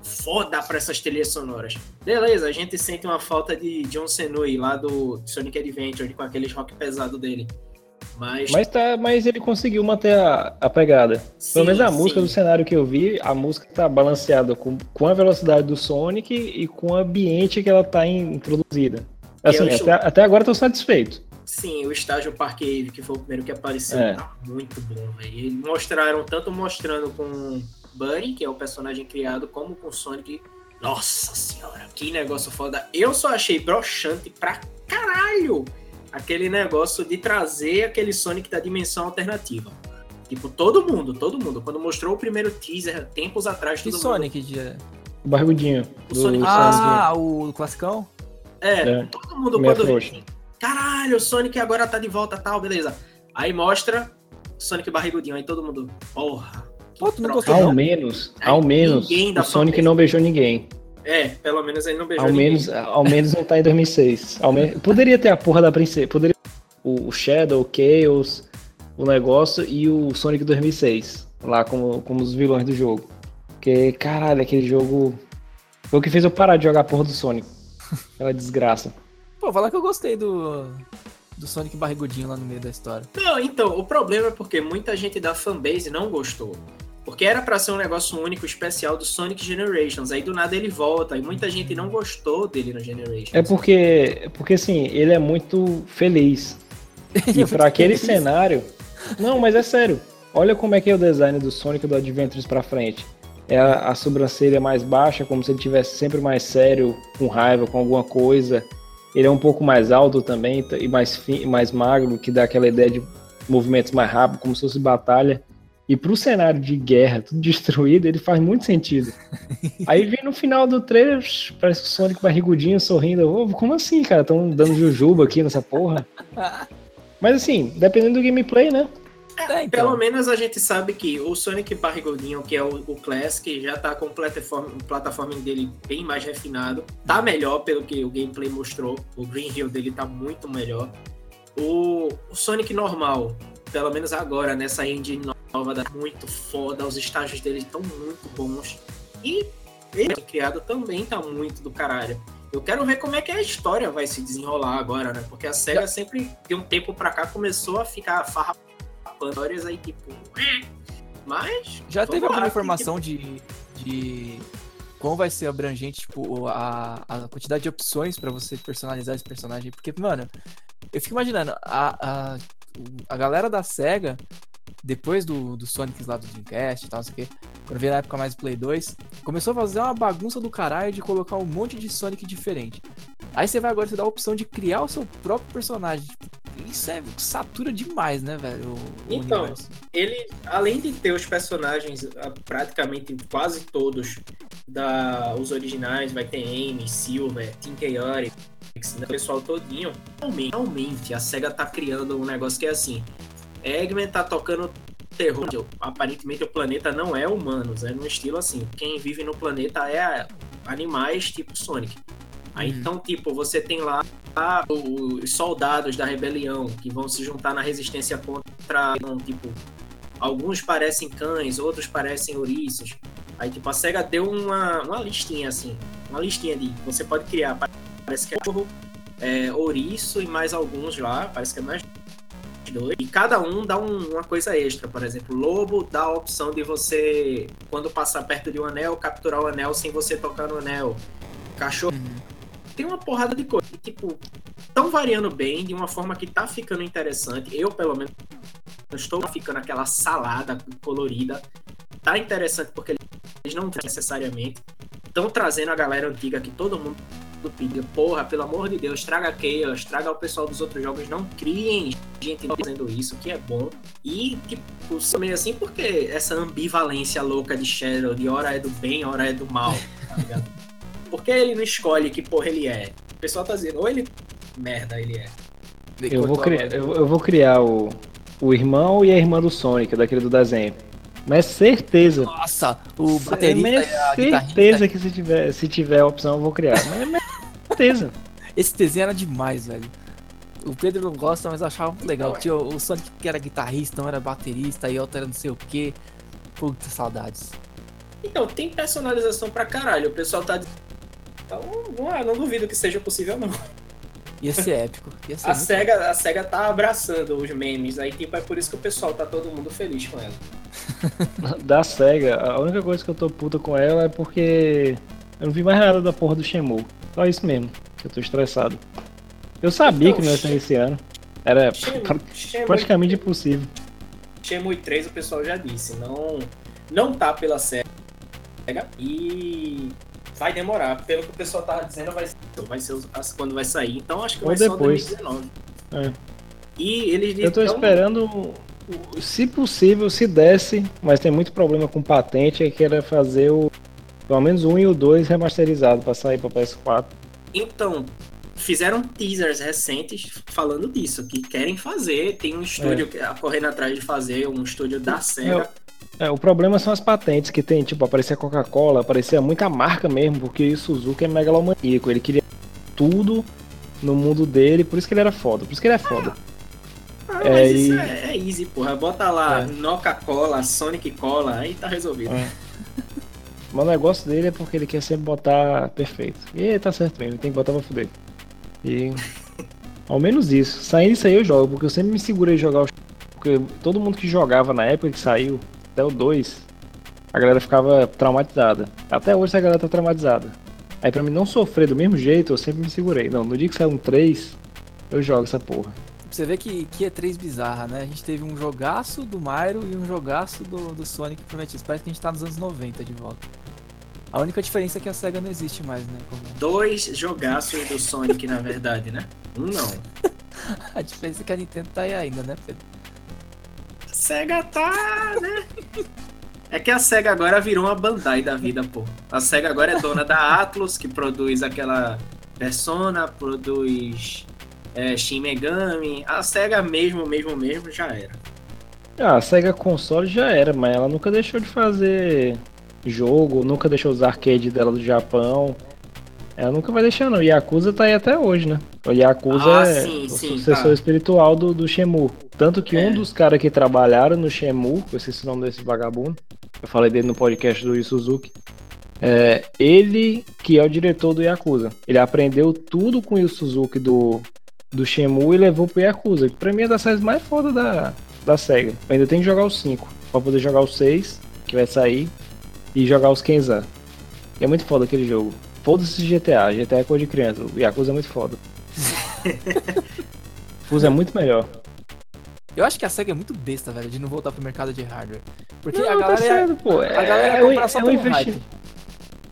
Speaker 1: foda pra essas trilhas sonoras. Beleza, a gente sente uma falta de John Senui lá do Sonic Adventure com aqueles rock pesado dele. Mas,
Speaker 3: Mas, tá, mas ele conseguiu manter a, a pegada.
Speaker 1: sim,
Speaker 3: Pelo menos a música
Speaker 1: sim.
Speaker 3: do cenário que eu vi, a música tá balanceada com, com a velocidade do Sonic e com o ambiente que ela tá in- introduzida.
Speaker 1: É
Speaker 3: Assim, até, até agora eu tô satisfeito.
Speaker 1: Sim, o estágio Park Ave, que foi o primeiro que apareceu,
Speaker 3: É.
Speaker 1: tá muito bom, velho. Eles mostraram, tanto mostrando com Buddy, que é o personagem criado, como com Sonic. Nossa senhora, que negócio foda. Eu só achei broxante pra caralho aquele negócio de trazer aquele Sonic da dimensão alternativa. Tipo, todo mundo, todo mundo. Quando mostrou o primeiro teaser, tempos atrás,
Speaker 2: Que
Speaker 1: todo
Speaker 2: Sonic de...
Speaker 3: O barrigudinho.
Speaker 1: O Sonic-
Speaker 2: Ah, o classicão?
Speaker 1: mundo... É,
Speaker 3: É.
Speaker 1: todo mundo quando...
Speaker 3: frouxa.
Speaker 1: caralho, o Sonic agora tá de volta, tal, beleza. Aí mostra Sonic barrigudinho, aí todo mundo, porra.
Speaker 2: Pô, tu não gostou
Speaker 3: Ao
Speaker 2: não?
Speaker 3: menos,
Speaker 1: Aí
Speaker 3: ao menos, o Sonic não beijou ninguém.
Speaker 1: É, pelo menos ele não beijou
Speaker 3: Ao
Speaker 1: ninguém.
Speaker 3: menos, ao menos não tá em 2006. Ao me- Poderia ter a porra da princesa. Poderia o, o Shadow, o Chaos, o negócio e o Sonic 2006. Lá como, como os vilões do jogo. Porque, caralho, aquele jogo. Foi o que fez eu parar de jogar a porra do Sonic. Aquela desgraça.
Speaker 2: Pô, falar que eu gostei do, do Sonic barrigudinho lá no meio da história.
Speaker 1: Não, então, o problema é porque muita gente da fanbase não gostou. Porque era pra ser um negócio único, especial do Sonic Generations. Aí do nada ele volta. E muita gente não gostou dele no Generations.
Speaker 3: É porque, é porque assim, ele é muito feliz. E pra aquele cenário. Não, mas é sério. Olha como é que é o design do Sonic do Adventures pra frente. É a, a sobrancelha mais baixa, como se ele tivesse sempre mais sério, com raiva, com alguma coisa. Ele é um pouco mais alto também e mais, fi, mais magro, que dá aquela ideia de movimentos mais rápidos, como se fosse batalha. E pro cenário de guerra, tudo destruído, ele faz muito sentido. Aí vem no final do trailer, parece o Sonic barrigudinho, sorrindo. Ô, como assim, cara? Estão dando jujuba aqui nessa porra. Mas assim, dependendo do gameplay, né?
Speaker 2: É, então.
Speaker 1: Pelo menos a gente sabe que o Sonic Barrigudinho, que é o, o Classic, já tá com o plataforma, o plataforma dele bem mais refinado. Tá melhor pelo que o gameplay mostrou. O Green Hill dele tá muito melhor. O, o Sonic normal, pelo menos agora, nessa engine nova, muito foda. Os estágios dele estão muito bons. E ele criado também tá muito do caralho. Eu quero ver como é que a história vai se desenrolar agora, né? Porque a SEGA sempre, de um tempo pra cá, começou a ficar farrapando histórias aí, tipo. Mas.
Speaker 2: Já teve alguma informação de, de como vai ser abrangente, tipo, a, a quantidade de opções pra você personalizar esse personagem? Porque, mano, eu fico imaginando, a, a, a galera da SEGA, depois do, do Sonic lá do Dreamcast e tal, não sei o quê, quando veio na época mais do Play 2, começou a fazer uma bagunça do caralho de colocar um monte de Sonic diferente. Aí você vai agora você dá a opção de criar o seu próprio personagem. Tipo, Isso é satura demais, né, velho? O,
Speaker 1: Então, ele, além de ter os personagens, ah, praticamente quase todos da, os originais, vai ter Amy, Silver, Team Chaotix, né, o pessoal todinho. Realmente, realmente, a SEGA tá criando um negócio que é assim. Eggman tá tocando terror. Aparentemente o planeta não é humanos, é no estilo assim. Quem vive no planeta é animais tipo Sonic. Aí
Speaker 2: Uhum.
Speaker 1: então, tipo, você tem lá os soldados da rebelião que vão se juntar na resistência contra, então, tipo, alguns parecem cães, outros parecem ouriços. Aí, tipo, a SEGA deu uma, uma listinha, assim, uma listinha de, você pode criar, parece que é é, ouriço e mais alguns lá, parece que é mais dois. E cada um dá um- uma coisa extra, por exemplo, lobo dá a opção de você, quando passar perto de um anel, capturar o anel sem você tocar no anel. Cachorro
Speaker 2: Uhum.
Speaker 1: tem uma porrada de coisa. E, tipo, estão variando bem, de uma forma que tá ficando interessante. Eu, pelo menos, não estou ficando aquela salada colorida. Tá interessante porque eles não necessariamente estão trazendo a galera antiga que todo mundo pedia. Porra, pelo amor de Deus, traga Chaos, traga o pessoal dos outros jogos. Não criem gente fazendo isso, que é bom. E, tipo, meio assim porque essa ambivalência louca de Shadow, de hora é do bem, hora é do mal, tá ligado? Por que ele não escolhe que porra ele é? O pessoal tá dizendo, ou ele. Merda, ele é.
Speaker 3: Eu vou criar, eu, eu vou criar o, o irmão e a irmã do Sonic, daquele do desenho. Mas certeza.
Speaker 2: Nossa, o
Speaker 3: Mas
Speaker 2: baterista
Speaker 3: é
Speaker 2: e a guitarrista.
Speaker 3: certeza que se tiver, se tiver a opção eu vou criar. Mas é certeza.
Speaker 2: Esse desenho era demais, velho. O Pedro não gosta, mas eu achava muito legal.
Speaker 1: É.
Speaker 2: Tinha o o Sonic que era guitarrista, um era baterista, e outro era não sei o que. Puta saudades.
Speaker 1: Então, tem personalização pra caralho. O pessoal tá. Então, não, é- não duvido que seja possível, não.
Speaker 2: Ia ser épico. Ia ser
Speaker 1: A SEGA, a SEGA tá abraçando os memes. Aí, tipo, é por isso que o pessoal tá todo mundo feliz com ela.
Speaker 3: Da SEGA, a única coisa que eu tô puta com ela é porque eu não vi mais nada da porra do Shenmue. Só isso mesmo, que eu tô estressado. Eu sabia
Speaker 1: Então,
Speaker 3: que não ia sair esse ano. Era
Speaker 1: Shenmue,
Speaker 3: pra-
Speaker 1: Shenmue,
Speaker 3: praticamente impossível.
Speaker 1: Shenmue 3, o pessoal já disse. Não, não tá pela SEGA. E vai demorar. Pelo que o pessoal tava dizendo, vai ser, vai ser quando vai sair. Então, acho que
Speaker 3: Ou
Speaker 1: vai ser
Speaker 3: depois.
Speaker 1: 2019.
Speaker 3: É.
Speaker 1: E eles
Speaker 3: Eu tô
Speaker 1: então,
Speaker 3: esperando, o- se possível, se desse, mas tem muito problema com patente, é que era fazer o pelo menos 1 e o 2 remasterizado pra sair pra PS4.
Speaker 1: Então, fizeram teasers recentes falando disso, que querem fazer. Tem um estúdio é. correndo atrás de fazer, um estúdio da SEGA.
Speaker 3: É, o problema são as patentes que tem, tipo, aparecia Coca-Cola, aparecia muita marca mesmo, porque o Suzuki é megalomaníaco, ele queria tudo no mundo dele, por isso que ele era foda, por isso que ele é foda.
Speaker 1: Ah, é, mas isso e... é, é, easy, porra. Bota lá é. Coca-Cola, Sonic Cola, aí tá resolvido. É.
Speaker 3: Mas o negócio dele é porque ele quer sempre botar perfeito. E tá certo mesmo, ele tem que botar pra fuder. E. Ao menos isso. Saindo isso aí eu jogo, porque eu sempre me segurei jogar o. Porque todo mundo que jogava na época que saiu, até o 2, a galera ficava traumatizada. Até hoje a galera tá traumatizada. Aí pra mim não sofrer do mesmo jeito, eu sempre me segurei. Não, no dia que saiu um 3, eu jogo essa porra.
Speaker 2: Você vê que, que é 3 bizarra, né? A gente teve um jogaço do Mario e um jogaço do, do Sonic prometido. Parece que a gente tá nos anos 90 de volta. A única diferença é que a SEGA não existe mais, né? Como...
Speaker 1: Dois jogaços do Sonic, na verdade, né? Um não.
Speaker 2: a diferença é que a Nintendo tá aí ainda, né, Pedro?
Speaker 1: A SEGA tá, né? É que a SEGA agora virou uma Bandai da vida, pô. A SEGA agora é dona da Atlus, que produz aquela Persona, produz é, Shin Megami. A SEGA mesmo, mesmo, mesmo, já era.
Speaker 3: Ah, a SEGA console já era, mas ela nunca deixou de fazer jogo, nunca deixou os arcades dela do Japão. Ela nunca vai deixar, não. Yakuza tá aí até hoje, né? O Yakuza ah, é sim, o sim, sucessor tá. espiritual do, do Shemu. Tanto que é. um dos caras que trabalharam no Shemu, eu esqueci o nome desse vagabundo, eu falei dele no podcast do Yu Suzuki, é ele que é o diretor do Yakuza. Ele aprendeu tudo com o Yu Suzuki do, do Shemu e levou pro Yakuza, que pra mim é das séries mais foda da, da SEGA. Eu ainda tenho que jogar os 5, pra poder jogar os 6, que vai sair, e jogar os Kenza. E é muito foda aquele jogo. Foda-se GTA, GTA é coisa de criança. O Yakuza é muito foda. Yakuza é muito melhor.
Speaker 2: Eu acho que a SEGA é muito besta, velho, de não voltar pro mercado de hardware. Porque
Speaker 3: não,
Speaker 2: a galera. Tá
Speaker 3: certo, pô. A galera é, compra só é um investimento.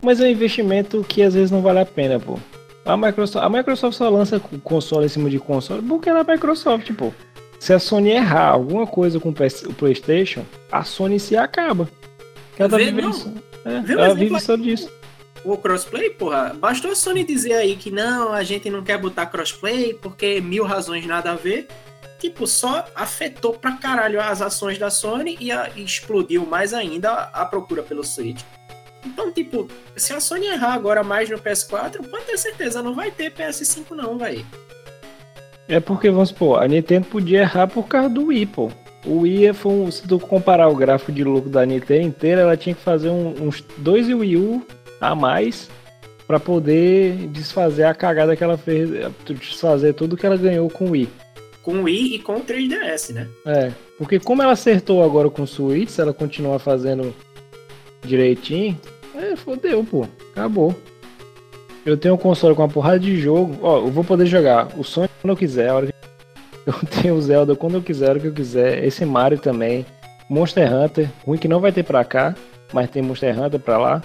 Speaker 3: Mas é um investimento que às vezes não vale a pena, pô. A Microsoft, a Microsoft só lança console em cima de console porque ela é a Microsoft, pô. Se a Sony errar alguma coisa com o PlayStation, a Sony se acaba. Ela tá vivendo isso. É, ela vive só disso.
Speaker 1: O crossplay, porra, bastou a Sony dizer aí que não, a gente não quer botar crossplay porque mil razões nada a ver. Tipo, só afetou pra caralho as ações da Sony e, a, e explodiu mais ainda a, a procura pelo Switch. Então, tipo, se a Sony errar agora mais no PS4, pode ter certeza, não vai ter PS5 não, vai.
Speaker 3: É porque, vamos supor, a Nintendo podia errar por causa do Wii, pô. O Wii, foi um, se tu comparar o gráfico de lucro da Nintendo inteira, ela tinha que fazer um, uns dois Wii U a mais para poder desfazer a cagada que ela fez, desfazer tudo que ela ganhou com o Wii.
Speaker 1: Com o Wii e com o 3DS, né?
Speaker 3: É, porque como ela acertou agora com o Switch, se ela continuar fazendo direitinho, é, fodeu, pô. Acabou. Eu tenho um console com uma porrada de jogo. Ó, eu vou poder jogar o Sonic quando eu quiser, a hora que eu tenho o Zelda quando eu quiser, o que eu quiser. Esse Mario também. Monster Hunter, ruim que não vai ter pra cá, mas tem Monster Hunter pra lá.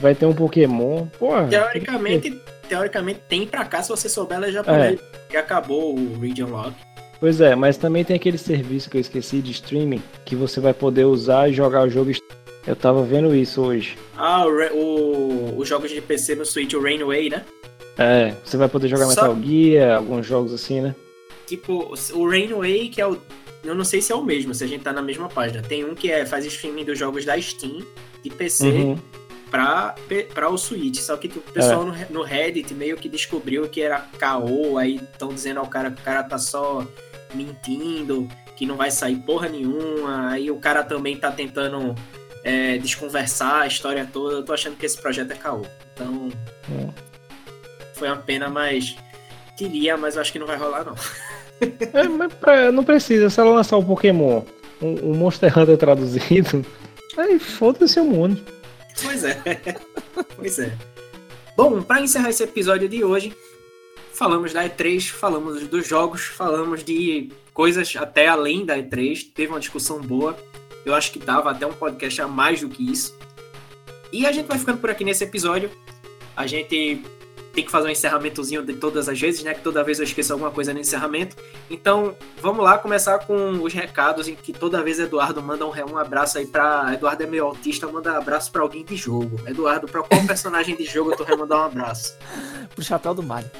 Speaker 3: Vai ter um Pokémon. Porra.
Speaker 1: Teoricamente, teoricamente tem pra cá se você souber ela já é. que acabou o Region Lock.
Speaker 3: Pois é, mas também tem aquele serviço que eu esqueci de streaming que você vai poder usar e jogar o jogo. Eu tava vendo isso hoje.
Speaker 1: Ah, o, os jogos de PC no Switch, o Rainway, né?
Speaker 3: É, você vai poder jogar Só... Metal Gear, alguns jogos assim, né?
Speaker 1: Tipo, o Rainway, que é o. Eu não sei se é o mesmo, se a gente tá na mesma página. Tem um que é faz streaming dos jogos da Steam de PC uhum. pra, pra o Switch. Só que o pessoal é. no, no Reddit meio que descobriu que era caô, aí estão dizendo ao cara que o cara tá só mentindo, que não vai sair porra nenhuma. Aí o cara também tá tentando é, desconversar a história toda. Eu tô achando que esse projeto é caô. Então. É. Foi uma pena, mas. Queria, mas eu acho que não vai rolar, não.
Speaker 3: É, mas pra, não precisa, se ela lançar o um Pokémon, um, um, Monster Hunter traduzido, aí foda-se o mundo.
Speaker 1: Pois é. pois é. Bom, para encerrar esse episódio de hoje, falamos da E3, falamos dos jogos, falamos de coisas até além da E3, teve uma discussão boa. Eu acho que dava até um podcast a mais do que isso. E a gente vai ficando por aqui nesse episódio. A gente tem que fazer um encerramentozinho de todas as vezes, né? Que toda vez eu esqueço alguma coisa no encerramento. Então, vamos lá começar com os recados em que toda vez Eduardo manda um, um abraço aí pra. Eduardo é meio autista, manda um abraço pra alguém de jogo. Eduardo, pra qual personagem de jogo tu vai mandar um abraço?
Speaker 2: Pro Chapéu do Mario.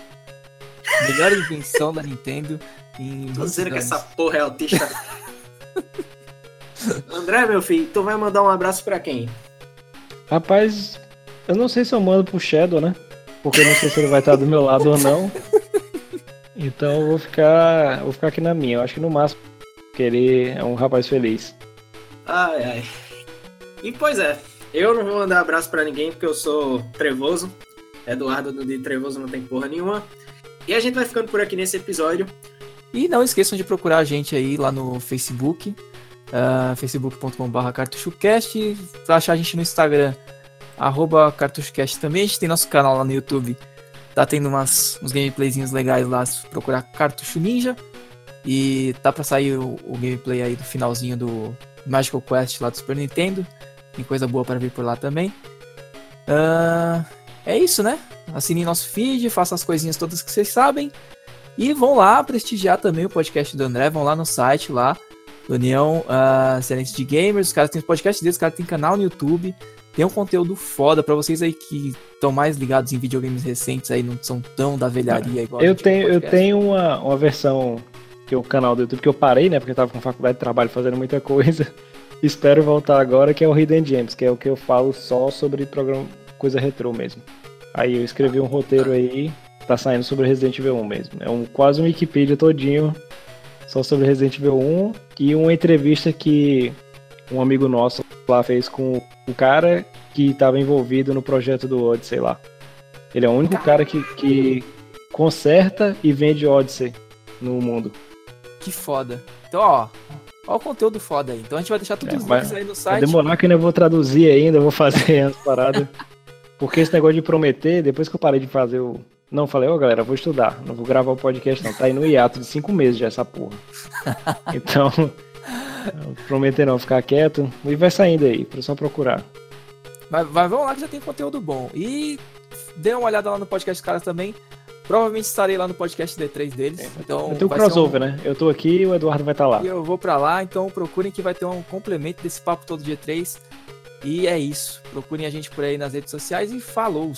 Speaker 2: Melhor invenção da Nintendo em.
Speaker 1: Tô dizendo que essa porra é autista. André, meu filho, tu vai mandar um abraço pra quem?
Speaker 3: Rapaz, eu não sei se eu mando pro Shadow, né? Porque eu não sei se ele vai estar do meu lado ou não. Então eu vou ficar. Vou ficar aqui na minha. Eu acho que no máximo que ele é um rapaz feliz.
Speaker 1: Ai, ai. E pois é, eu não vou mandar abraço pra ninguém porque eu sou trevoso. Eduardo de trevoso não tem porra nenhuma. E a gente vai ficando por aqui nesse episódio.
Speaker 2: E não esqueçam de procurar a gente aí lá no Facebook, uh, facebook.com.br cartuchocast, pra achar a gente no Instagram, arroba cartuchocast também, a gente tem nosso canal lá no YouTube, tá tendo umas, uns gameplayzinhos legais lá, se procurar Cartucho Ninja, e tá pra sair o, o gameplay aí do finalzinho do Magical Quest lá do Super Nintendo, tem coisa boa para vir por lá também. Ah, é isso, né? Assinem nosso feed, façam as coisinhas todas que vocês sabem. E vão lá prestigiar também o podcast do André, vão lá no site lá, União uh, Excelente de Gamers, os caras têm podcast deles, os caras têm canal no YouTube, tem um conteúdo foda pra vocês aí que estão mais ligados em videogames recentes aí, não são tão da velharia igual a
Speaker 3: Eu tenho, eu tenho uma, uma versão que é o canal do YouTube que eu parei, né? Porque eu tava com faculdade de trabalho fazendo muita coisa. Espero voltar agora, que é o Hidden Gems, que é o que eu falo só sobre programa, coisa retrô mesmo. Aí eu escrevi um roteiro aí, tá saindo sobre Resident Evil 1 mesmo. É um, quase um Wikipedia todinho só sobre Resident Evil 1 e uma entrevista que um amigo nosso lá fez com o cara que estava envolvido no projeto do Odyssey lá. Ele é o único cara que, que conserta e vende Odyssey no mundo.
Speaker 2: Que foda. Então, ó, ó o conteúdo foda aí. Então a gente vai deixar todos
Speaker 3: É,
Speaker 2: os
Speaker 3: vai-
Speaker 2: links aí no
Speaker 3: Vai
Speaker 2: site.
Speaker 3: demorar que eu ainda vou traduzir ainda, vou fazer as paradas. Porque esse negócio de prometer, depois que eu parei de fazer o. Não, falei, ô galera, vou estudar, não vou gravar o podcast não. Tá aí no hiato de cinco meses já essa porra. Então, prometer não, ficar quieto. E vai saindo aí, pra só procurar.
Speaker 2: Vai, vai, vamos lá que já tem conteúdo bom. E dê uma olhada lá no podcast dos caras também. Provavelmente estarei lá no podcast D3 deles. Então,
Speaker 3: Eu tenho
Speaker 2: vai ser um-
Speaker 3: crossover, né? Eu tô aqui e o Eduardo vai estar lá.
Speaker 2: E eu vou pra lá, então procurem que vai ter um complemento desse papo todo dia 3. E é isso. Procurem a gente por aí nas redes sociais e falou!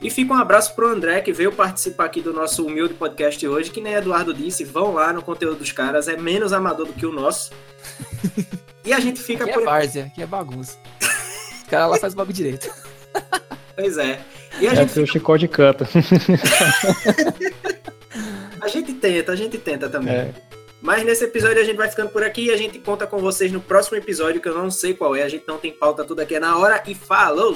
Speaker 1: E fica um abraço pro André, que veio participar aqui do nosso humilde podcast hoje, que nem Eduardo disse, vão lá no conteúdo dos caras, é menos amador do que o nosso. E a gente fica
Speaker 2: Aqui é
Speaker 1: por aqui.
Speaker 2: várzea, aqui é bagunça. Os caras lá fazem bagulho direito.
Speaker 1: Pois é. E a
Speaker 3: É
Speaker 1: gente,
Speaker 3: porque o chicote canta.
Speaker 1: a gente tenta, a gente tenta também.
Speaker 3: É.
Speaker 1: Mas nesse episódio a gente vai ficando por aqui e a gente conta com vocês no próximo episódio, que eu não sei qual é, a gente não tem pauta, tudo aqui é na hora. E falou!